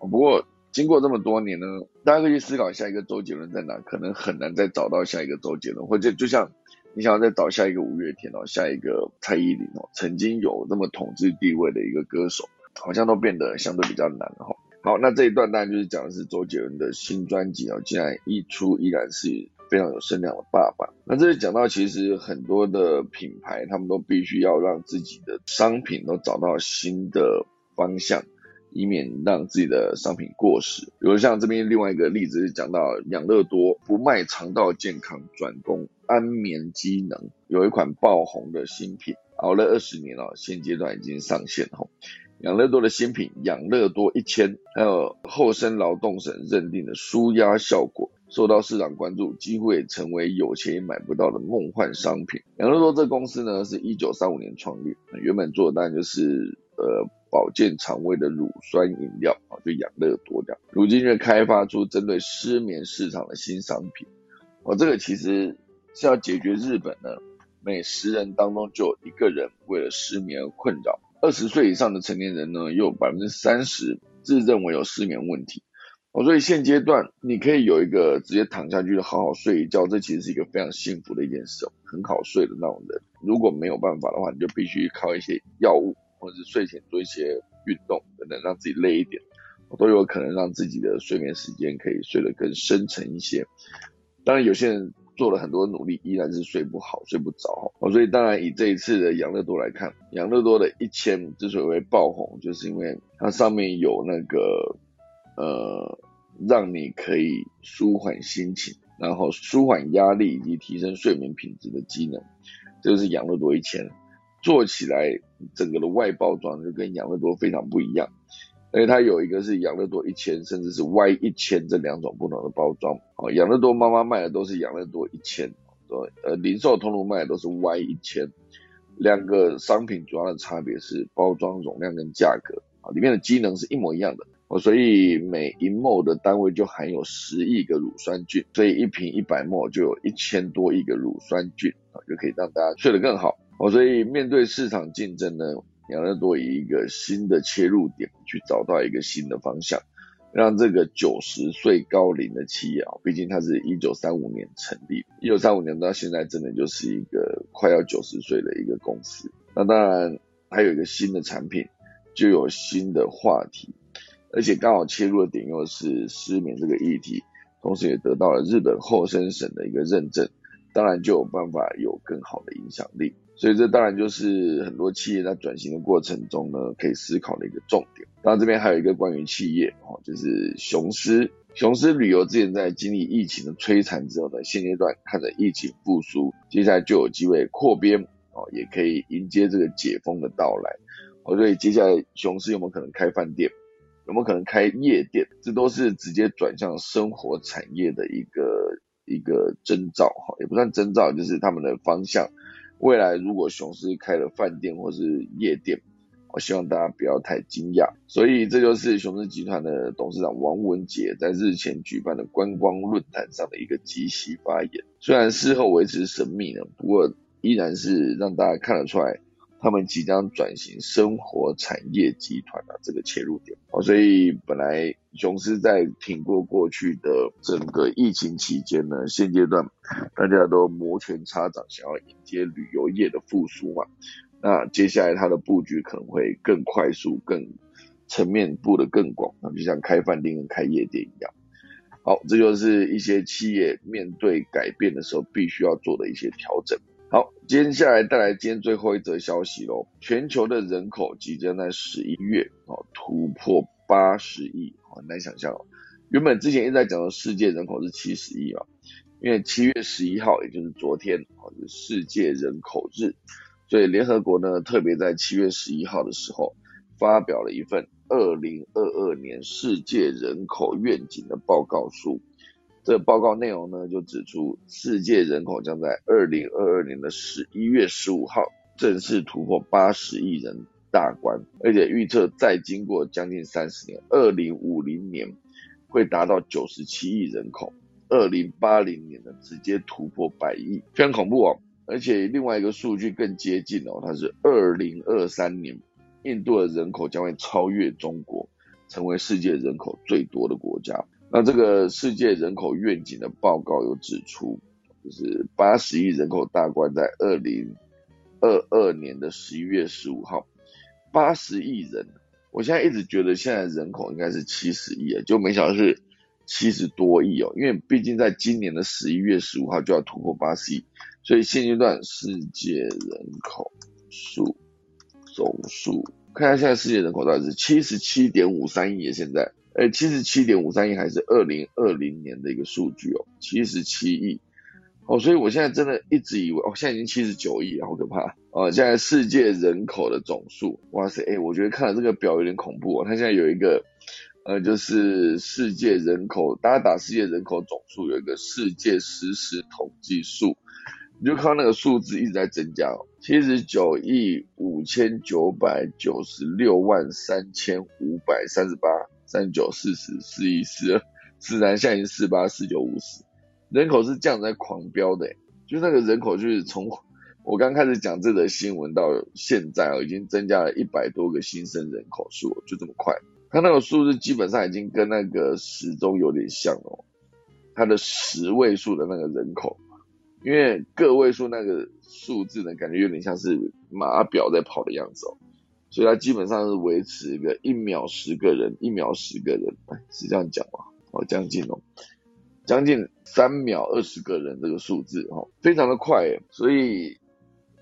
不过经过这么多年呢，大家可以去思考下一个周杰伦在哪，可能很难再找到下一个周杰伦，或者就像你想要再找下一个五月天哦，下一个蔡依林哦，曾经有那么统治地位的一个歌手。好像都变得相对比较难哈。好，那这一段当然就是讲的是周杰伦的新专辑哦，竟然一出依然是非常有声量的爸爸。那这里讲到其实很多的品牌，他们都必须要让自己的商品都找到新的方向，以免让自己的商品过时。比如像这边另外一个例子是讲到养乐多不卖肠道健康，转攻安眠机能，有一款爆红的新品，熬了二十年了，现阶段已经上线哈。养乐多的新品养乐多一千，还有厚生劳动省认定的舒压效果，受到市场关注，几乎也成为有钱也买不到的梦幻商品。养乐多这公司呢，是一九三五年创立，原本做的当然就是呃保健肠胃的乳酸饮料啊，就养乐多这样。如今却开发出针对失眠市场的新商品，哦，这个其实是要解决日本呢，每十人当中就有一个人为了失眠而困扰。二十岁以上的成年人呢，有百分之三十自认为有失眠问题。哦，所以现阶段你可以有一个直接躺下去就好好睡一觉，这其实是一个非常幸福的一件事，很好睡的那种人。如果没有办法的话，你就必须靠一些药物，或者是睡前做一些运动等等，让自己累一点，都有可能让自己的睡眠时间可以睡得更深沉一些。当然，有些人。做了很多努力，依然是睡不好、睡不着。哦，所以当然以这一次的养乐多来看，养乐多的一千之所以会爆红，就是因为它上面有那个呃，让你可以舒缓心情，然后舒缓压力以及提升睡眠品质的机能。这就是养乐多一千，做起来整个的外包装就跟养乐多非常不一样。而且它有一个是养乐多一千，甚至是 Y 一千这两种不同的包装。哦，养乐多妈妈卖的都是养乐多一千，对，呃，零售通路卖的都是 Y 一千。两个商品主要的差别是包装容量跟价格，啊，里面的机能是一模一样的。哦，所以每一沫的单位就含有十亿个乳酸菌，所以一瓶一百沫就有一千多亿个乳酸菌，啊，就可以让大家睡得更好。哦，所以面对市场竞争呢？养乐多以一个新的切入点去找到一个新的方向，让这个九十岁高龄的企业啊，毕竟它是一九三五年成立，一九三五年到现在真的就是一个快要九十岁的一个公司。那当然还有一个新的产品，就有新的话题，而且刚好切入的点又是失眠这个议题，同时也得到了日本厚生省的一个认证，当然就有办法有更好的影响力。所以这当然就是很多企业在转型的过程中呢，可以思考的一个重点。当然这边还有一个关于企业哦，就是雄狮。雄狮旅游之前在经历疫情的摧残之后呢，现阶段看着疫情复苏，接下来就有机会扩编哦，也可以迎接这个解封的到来。哦，所以接下来雄狮有没有可能开饭店？有没有可能开夜店？这都是直接转向生活产业的一个一个征兆哈，也不算征兆，就是他们的方向。未来如果雄狮开了饭店或是夜店，我希望大家不要太惊讶。所以这就是雄狮集团的董事长王文杰在日前举办的观光论坛上的一个即席发言。虽然事后维持神秘呢，不过依然是让大家看得出来。他们即将转型生活产业集团啊，这个切入点哦，所以本来雄狮在挺过过去的整个疫情期间呢，现阶段大家都摩拳擦掌，想要迎接旅游业的复苏嘛。那接下来它的布局可能会更快速、更层面布的更广，那就像开饭店跟开夜店一样。好，这就是一些企业面对改变的时候必须要做的一些调整。好，接下来带来今天最后一则消息喽。全球的人口即将在十一月哦突破八十亿，很难想象哦。原本之前一直在讲的世界人口是七十亿嘛，因为七月十一号，也就是昨天哦是世界人口日，所以联合国呢特别在七月十一号的时候发表了一份。二零二二年世界人口愿景的报告书，这报告内容呢就指出，世界人口将在二零二二年的十一月十五号正式突破八十亿人大关，而且预测再经过将近三十年，二零五零年会达到九十七亿人口，二零八零年呢直接突破百亿，非常恐怖哦！而且另外一个数据更接近哦，它是二零二三年。印度的人口将会超越中国，成为世界人口最多的国家。那这个世界人口愿景的报告有指出，就是八十亿人口大关在二零二二年的十一月十五号，八十亿人。我现在一直觉得现在人口应该是七十亿，就没想到是七十多亿哦。因为毕竟在今年的十一月十五号就要突破八十亿，所以现阶段世界人口数。总数看一下现在世界人口大概是七十七点五三亿，现在，哎，七十七点五三亿还是二零二零年的一个数据哦，七十七亿，哦，所以我现在真的一直以为，哦，现在已经七十九亿，好可怕，哦，现在世界人口的总数，哇塞，哎，我觉得看了这个表有点恐怖哦，它现在有一个，呃，就是世界人口，大家打世界人口总数有一个世界实时统计数。你就看那个数字一直在增加哦，七十九亿五千九百九十六万三千五百三十八，三九四十四一四二四三，现在已经四八四九五十，人口是这样在狂飙的，就那个人口就是从我刚开始讲这则新闻到现在哦，已经增加了一百多个新生人口数，就这么快，它那个数字基本上已经跟那个时钟有点像哦，它的十位数的那个人口。因为个位数那个数字呢，感觉有点像是码表在跑的样子哦，所以它基本上是维持一个一秒十个人，一秒十个人，是这样讲吗？哦，将近哦，将近三秒二十个人这个数字哦，非常的快，所以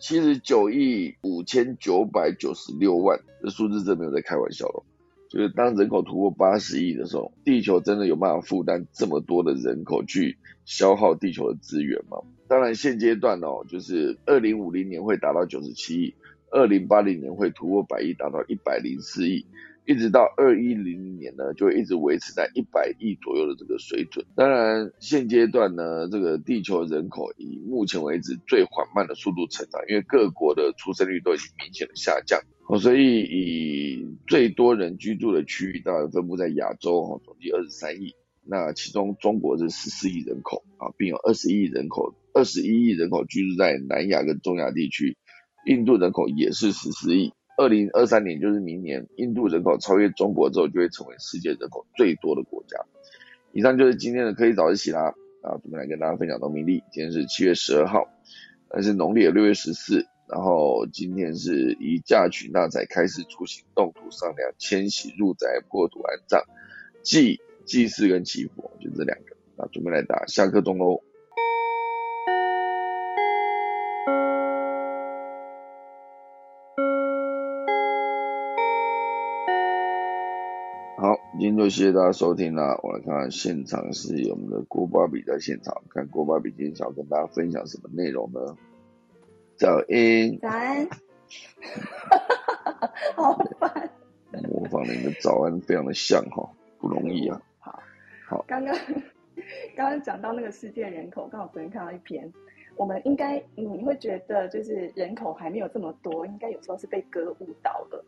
七十九亿五千九百九十六万这数字真没有在开玩笑了。就是当人口突破八十亿的时候，地球真的有办法负担这么多的人口去消耗地球的资源吗？当然，现阶段哦，就是二零五零年会达到九十七亿，二零八零年会突破百亿，达到一百零四亿，一直到二一零零年呢，就一直维持在一百亿左右的这个水准。当然，现阶段呢，这个地球人口以目前为止最缓慢的速度成长，因为各国的出生率都已经明显的下降。哦，所以以最多人居住的区域，当然分布在亚洲，哈，总计二十三亿。那其中中国是十四亿人口啊，并有二十亿人口，二十一亿人口居住在南亚跟中亚地区。印度人口也是十四亿。二零二三年就是明年，印度人口超越中国之后，就会成为世界人口最多的国家。以上就是今天的科技早自习啦，啊，准备来跟大家分享农民历。今天是七月十二号，那是农历的六月十四。然后今天是以嫁娶纳采开始出行动土上梁迁徙入宅破土安葬祭祭祀跟祈福，就这两个啊，准备来打下课钟喽。今天就谢谢大家收听啦。我来看看现场是我们的郭巴比在现场，看郭巴比今天想要跟大家分享什么内容呢？早安，早安，好烦。模仿你的早安非常的像哈，不容易啊。好，好，刚刚刚刚讲到那个世界人口，刚好昨天看到一篇，我们应该你会觉得就是人口还没有这么多，应该有时候是被歌误导了，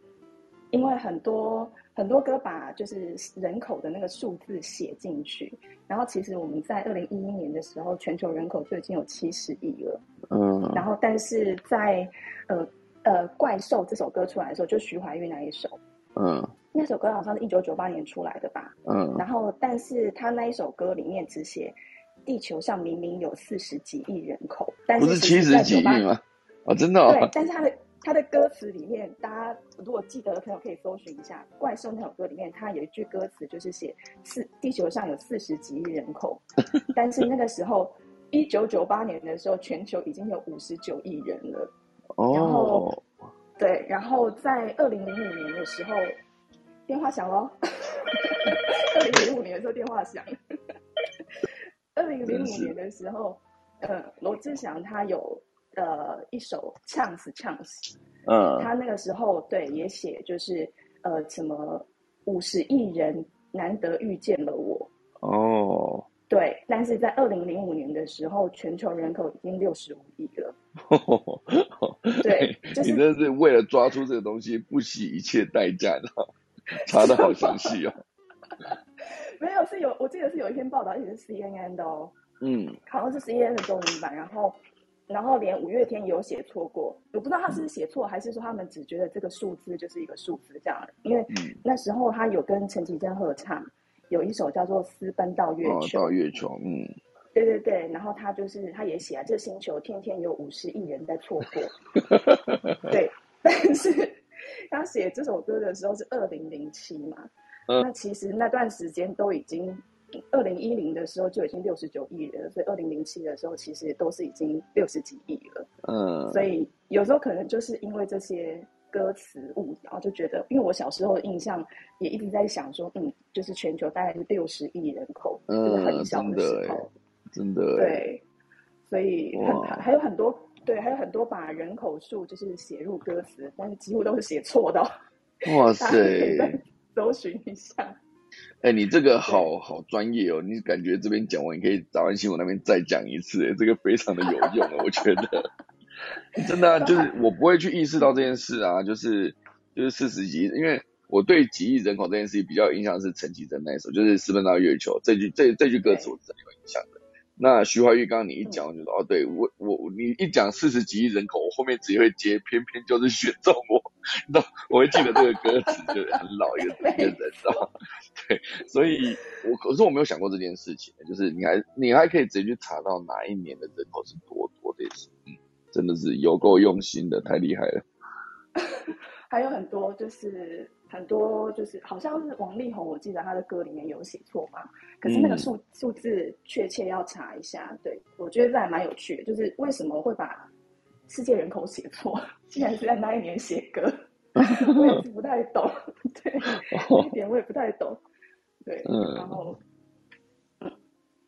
因为很多。很多歌把就是人口的那个数字写进去，然后其实我们在二零一一年的时候，全球人口就已经有七十亿了。嗯。然后，但是在呃呃怪兽这首歌出来的时候，就徐怀钰那一首。嗯。那首歌好像是一九九八年出来的吧。嗯。然后，但是他那一首歌里面只写地球上明明有四十几亿人口，但是七十几亿吗？啊，真的。对，但是他的。它的歌词里面，大家如果记得的朋友可以搜寻一下《怪兽》那首歌里面，它有一句歌词就是写四地球上有四十几亿人口，但是那个时候一九九八年的时候，全球已经有五十九亿人了。哦，对，然后在二零零五年的时候，电话响喽。二零零五年的时候电话响。二零零五年的时候，呃，罗志祥他有。呃，一首《Chance Chance》，嗯，他那个时候对也写就是呃，什么五十亿人难得遇见了我哦，对，但是在二零零五年的时候，全球人口已经六十五亿了。对，你这是为了抓出这个东西不惜一切代价的，查的好详细哦。没有，是有我记得是有一篇报道，也是 CNN 的哦，嗯，好像是 CNN 的中文版，然后。然后连五月天有写错过，我不知道他是写错还是说他们只觉得这个数字就是一个数字这样。因为那时候他有跟陈绮贞合唱，有一首叫做《私奔到月球》。到月球，嗯，对对对。然后他就是他也写啊，这个星球天天有五十亿人在错过。对，但是他写这首歌的时候是二零零七嘛，那其实那段时间都已经。二零一零的时候就已经六十九亿人，所以二零零七的时候其实都是已经六十几亿了。嗯，所以有时候可能就是因为这些歌词误导，就觉得，因为我小时候的印象也一直在想说，嗯，就是全球大概是六十亿人口，嗯，很小的时候，真的，对，所以很还有很多，对，还有很多把人口数就是写入歌词，但是几乎都是写错的。哇塞，搜寻一下。哎，你这个好好专业哦！你感觉这边讲完，你可以早安新闻那边再讲一次，哎，这个非常的有用我觉得 真的就是我不会去意识到这件事啊，就是就是四十几，因为我对几亿人口这件事情比较有印象是陈绮贞那一首，就是私奔到月球这句这这句歌词我是有印象的。那徐怀钰刚刚你一讲，我就说哦，对我我你一讲四十几亿人口，我后面只会接，偏偏就是选中我，你知道，我会记得这个歌词，就是很老一个一个人，知道对，所以我可是我没有想过这件事情，就是你还你还可以直接去查到哪一年的人口是多多这事，嗯，真的是有够用心的，太厉害了。还有很多就是很多就是好像是王力宏，我记得他的歌里面有写错嘛，可是那个数数字确切要查一下。对我觉得这还蛮有趣的，就是为什么会把世界人口写错，竟然是在那一年写歌，我也是不太懂。对，这一点我也不太懂。对，然后嗯，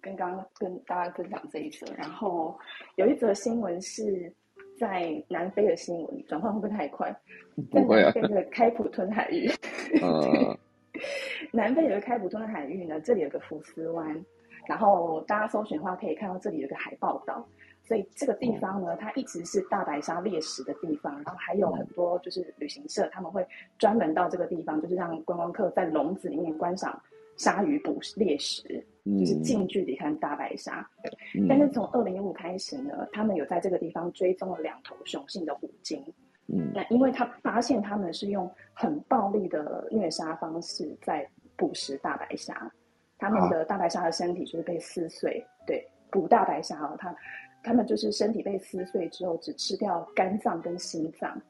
跟刚刚跟大家分享这一则，然后有一则新闻是。在南非的新闻转换会不会太快？不会啊。在个开普敦海域，嗯，南非有个开普敦海域呢，这里有个福斯湾，然后大家搜寻的话可以看到这里有个海豹岛，所以这个地方呢，它一直是大白鲨猎食的地方，然后还有很多就是旅行社他们会专门到这个地方，就是让观光客在笼子里面观赏鲨鱼捕猎食。就是近距离看大白鲨，但是从二零一五开始呢，他们有在这个地方追踪了两头雄性的虎鲸。嗯，那因为他发现他们是用很暴力的虐杀方式在捕食大白鲨，他们的大白鲨的身体就是被撕碎。对，捕大白鲨哦，他他们就是身体被撕碎之后，只吃掉肝脏跟心脏，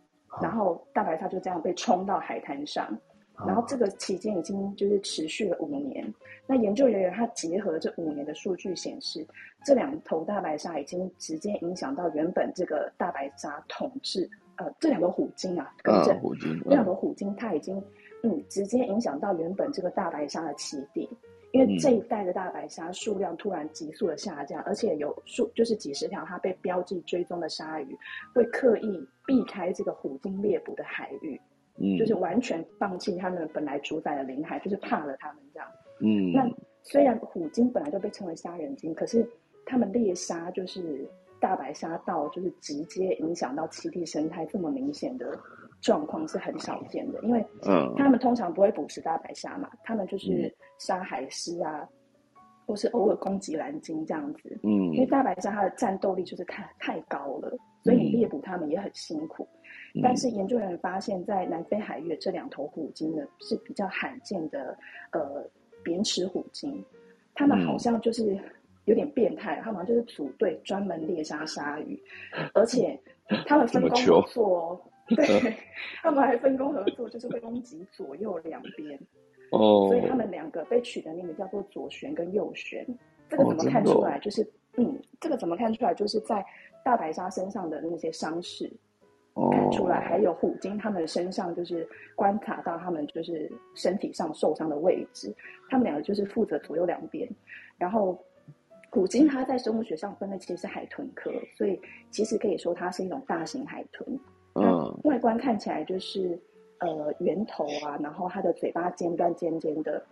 然后大白鲨就这样被冲到海滩上。然后这个期间已经就是持续了五年。那研究人员他结合这五年的数据显示，这两头大白鲨已经直接影响到原本这个大白鲨统治。呃，这两个虎鲸啊，更正，这两个虎鲸它已经嗯直接影响到原本这个大白鲨的栖地，因为这一代的大白鲨数量突然急速的下降，而且有数就是几十条它被标记追踪的鲨鱼会刻意避开这个虎鲸猎捕的海域。嗯，就是完全放弃他们本来主宰的领海，就是怕了他们这样。嗯，那虽然虎鲸本来就被称为杀人鲸，可是他们猎杀就是大白鲨到就是直接影响到栖地生态这么明显的状况是很少见的，因为嗯，他们通常不会捕食大白鲨嘛，他们就是杀海狮啊，或是偶尔攻击蓝鲸这样子。嗯，因为大白鲨它的战斗力就是太太高了，所以你猎捕它们也很辛苦。但是研究人员发现，在南非海域这两头虎鲸呢是比较罕见的，呃，扁齿虎鲸，它们好像就是有点变态，它们好像就是组队专门猎杀鲨鱼，而且他们分工合作，对，他们还分工合作，就是会攻击左右两边。哦，所以他们两个被取的名字叫做左旋跟右旋。这个怎么看出来？就是，嗯，这个怎么看出来？就是在大白鲨身上的那些伤势看出来，还有虎鲸他们身上就是观察到他们就是身体上受伤的位置。他们两个就是负责左右两边。然后虎鲸它在生物学上分类其实是海豚科，所以其实可以说它是一种大型海豚。嗯，外观看起来就是呃圆头啊，然后它的嘴巴尖端尖尖的。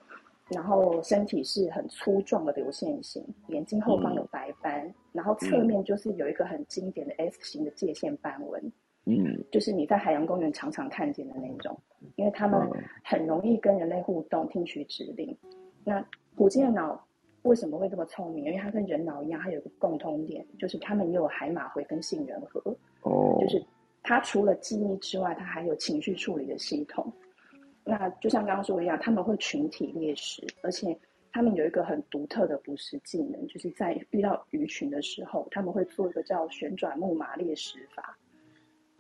然后身体是很粗壮的流线型，眼睛后方有白斑，然后侧面就是有一个很经典的 S 型的界限斑纹，嗯，就是你在海洋公园常常看见的那种，因为他们很容易跟人类互动，听取指令。那虎鲸的脑为什么会这么聪明？因为它跟人脑一样，它有一个共通点，就是它们也有海马回跟杏仁核，哦，就是它除了记忆之外，它还有情绪处理的系统。那就像刚刚说的一样，他们会群体猎食，而且他们有一个很独特的捕食技能，就是在遇到鱼群的时候，他们会做一个叫旋转木马猎食法，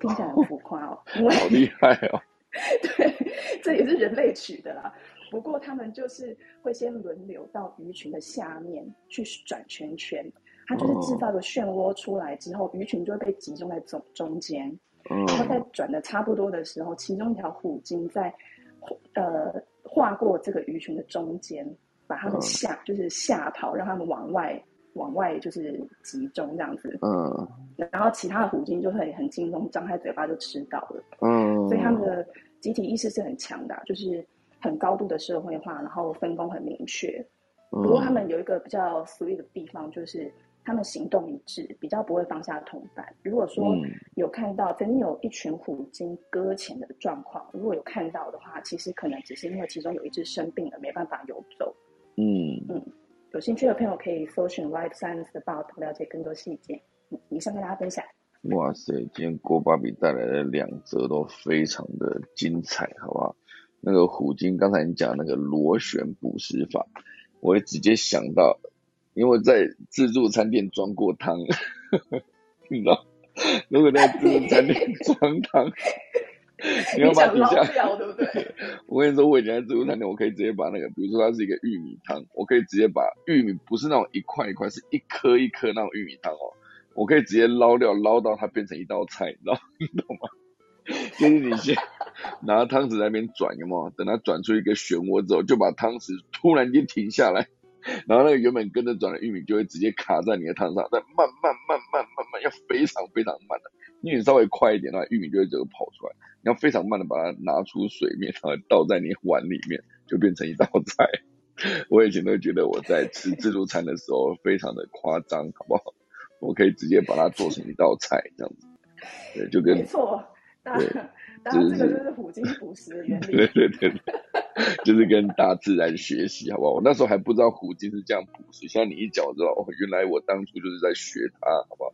听起来很浮夸哦，好厉害哦。对，这也是人类取的啦。不过他们就是会先轮流到鱼群的下面去转圈圈，它就是制造个漩涡出来之后，鱼群就会被集中在中中间，然后在转的差不多的时候，其中一条虎鲸在。呃，划过这个鱼群的中间，把他们吓，就是吓跑，让他们往外，往外就是集中这样子。嗯。然后其他的虎鲸就会很轻松，张开嘴巴就吃到了。嗯。所以他们的集体意识是很强的，就是很高度的社会化，然后分工很明确。不过他们有一个比较 sweet 的地方，就是。他们行动一致，比较不会放下同伴。如果说有看到曾经有一群虎鲸搁浅的状况，如果有看到的话，其实可能只是因为其中有一只生病了，没办法游走。嗯嗯，有兴趣的朋友可以搜寻 Life Science 的报道，了解更多细节。以上跟大家分享。哇塞，今天郭芭比带来的两则都非常的精彩，好不好？那个虎鲸刚才你讲那个螺旋捕食法，我也直接想到。因为在自助餐店装过汤，你知道？如果在自助餐店 装汤，你要把底下对不对？我跟你说，我以前在自助餐店，我可以直接把那个，比如说它是一个玉米汤，我可以直接把玉米不是那种一块一块，是一颗一颗那种玉米汤哦，我可以直接捞掉，捞到它变成一道菜，你知道？你懂吗？就是你先拿汤匙在那边转，有没有？等它转出一个漩涡之后，就把汤匙突然间停下来。然后那个原本跟着转的玉米就会直接卡在你的汤上，再慢慢慢慢慢慢，要非常非常慢的，因为你稍微快一点的话，玉米就会整个跑出来。你要非常慢的把它拿出水面，然后倒在你碗里面，就变成一道菜。我以前都觉得我在吃自助餐的时候非常的夸张，好不好？我可以直接把它做成一道菜这样子，对，就跟没错，对。然后这个就是虎鲸捕食的原理。对对对，就是跟大自然学习，好不好？我那时候还不知道虎鲸是这样捕食，像你一讲知道，哦，原来我当初就是在学它，好不好？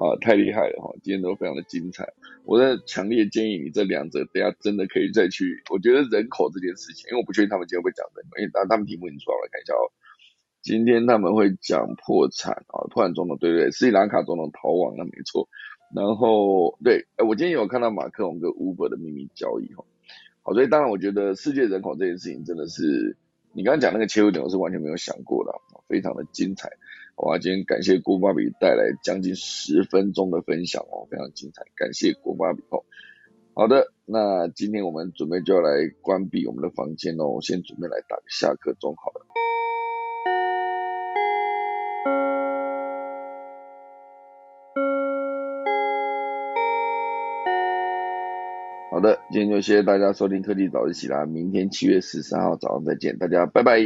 啊，太厉害了哈！今天都非常的精彩，我在强烈建议你这两者，等下真的可以再去。我觉得人口这件事情，因为我不确定他们今天会讲什么，因为他们题目已经出来了，看一下哦。今天他们会讲破产啊，破产总统，对对，斯里兰卡总统逃亡了，没错。然后对，哎，我今天有看到马克龙跟 Uber 的秘密交易哈，好，所以当然我觉得世界人口这件事情真的是你刚刚讲那个切入点，我是完全没有想过的，非常的精彩。哇，今天感谢郭芭比带来将近十分钟的分享哦，非常精彩，感谢郭芭比哦。好的，那今天我们准备就要来关闭我们的房间哦，先准备来打个下课钟好了。好的，今天就谢谢大家收听特地早自习啦，明天七月十三号早上再见，大家拜拜。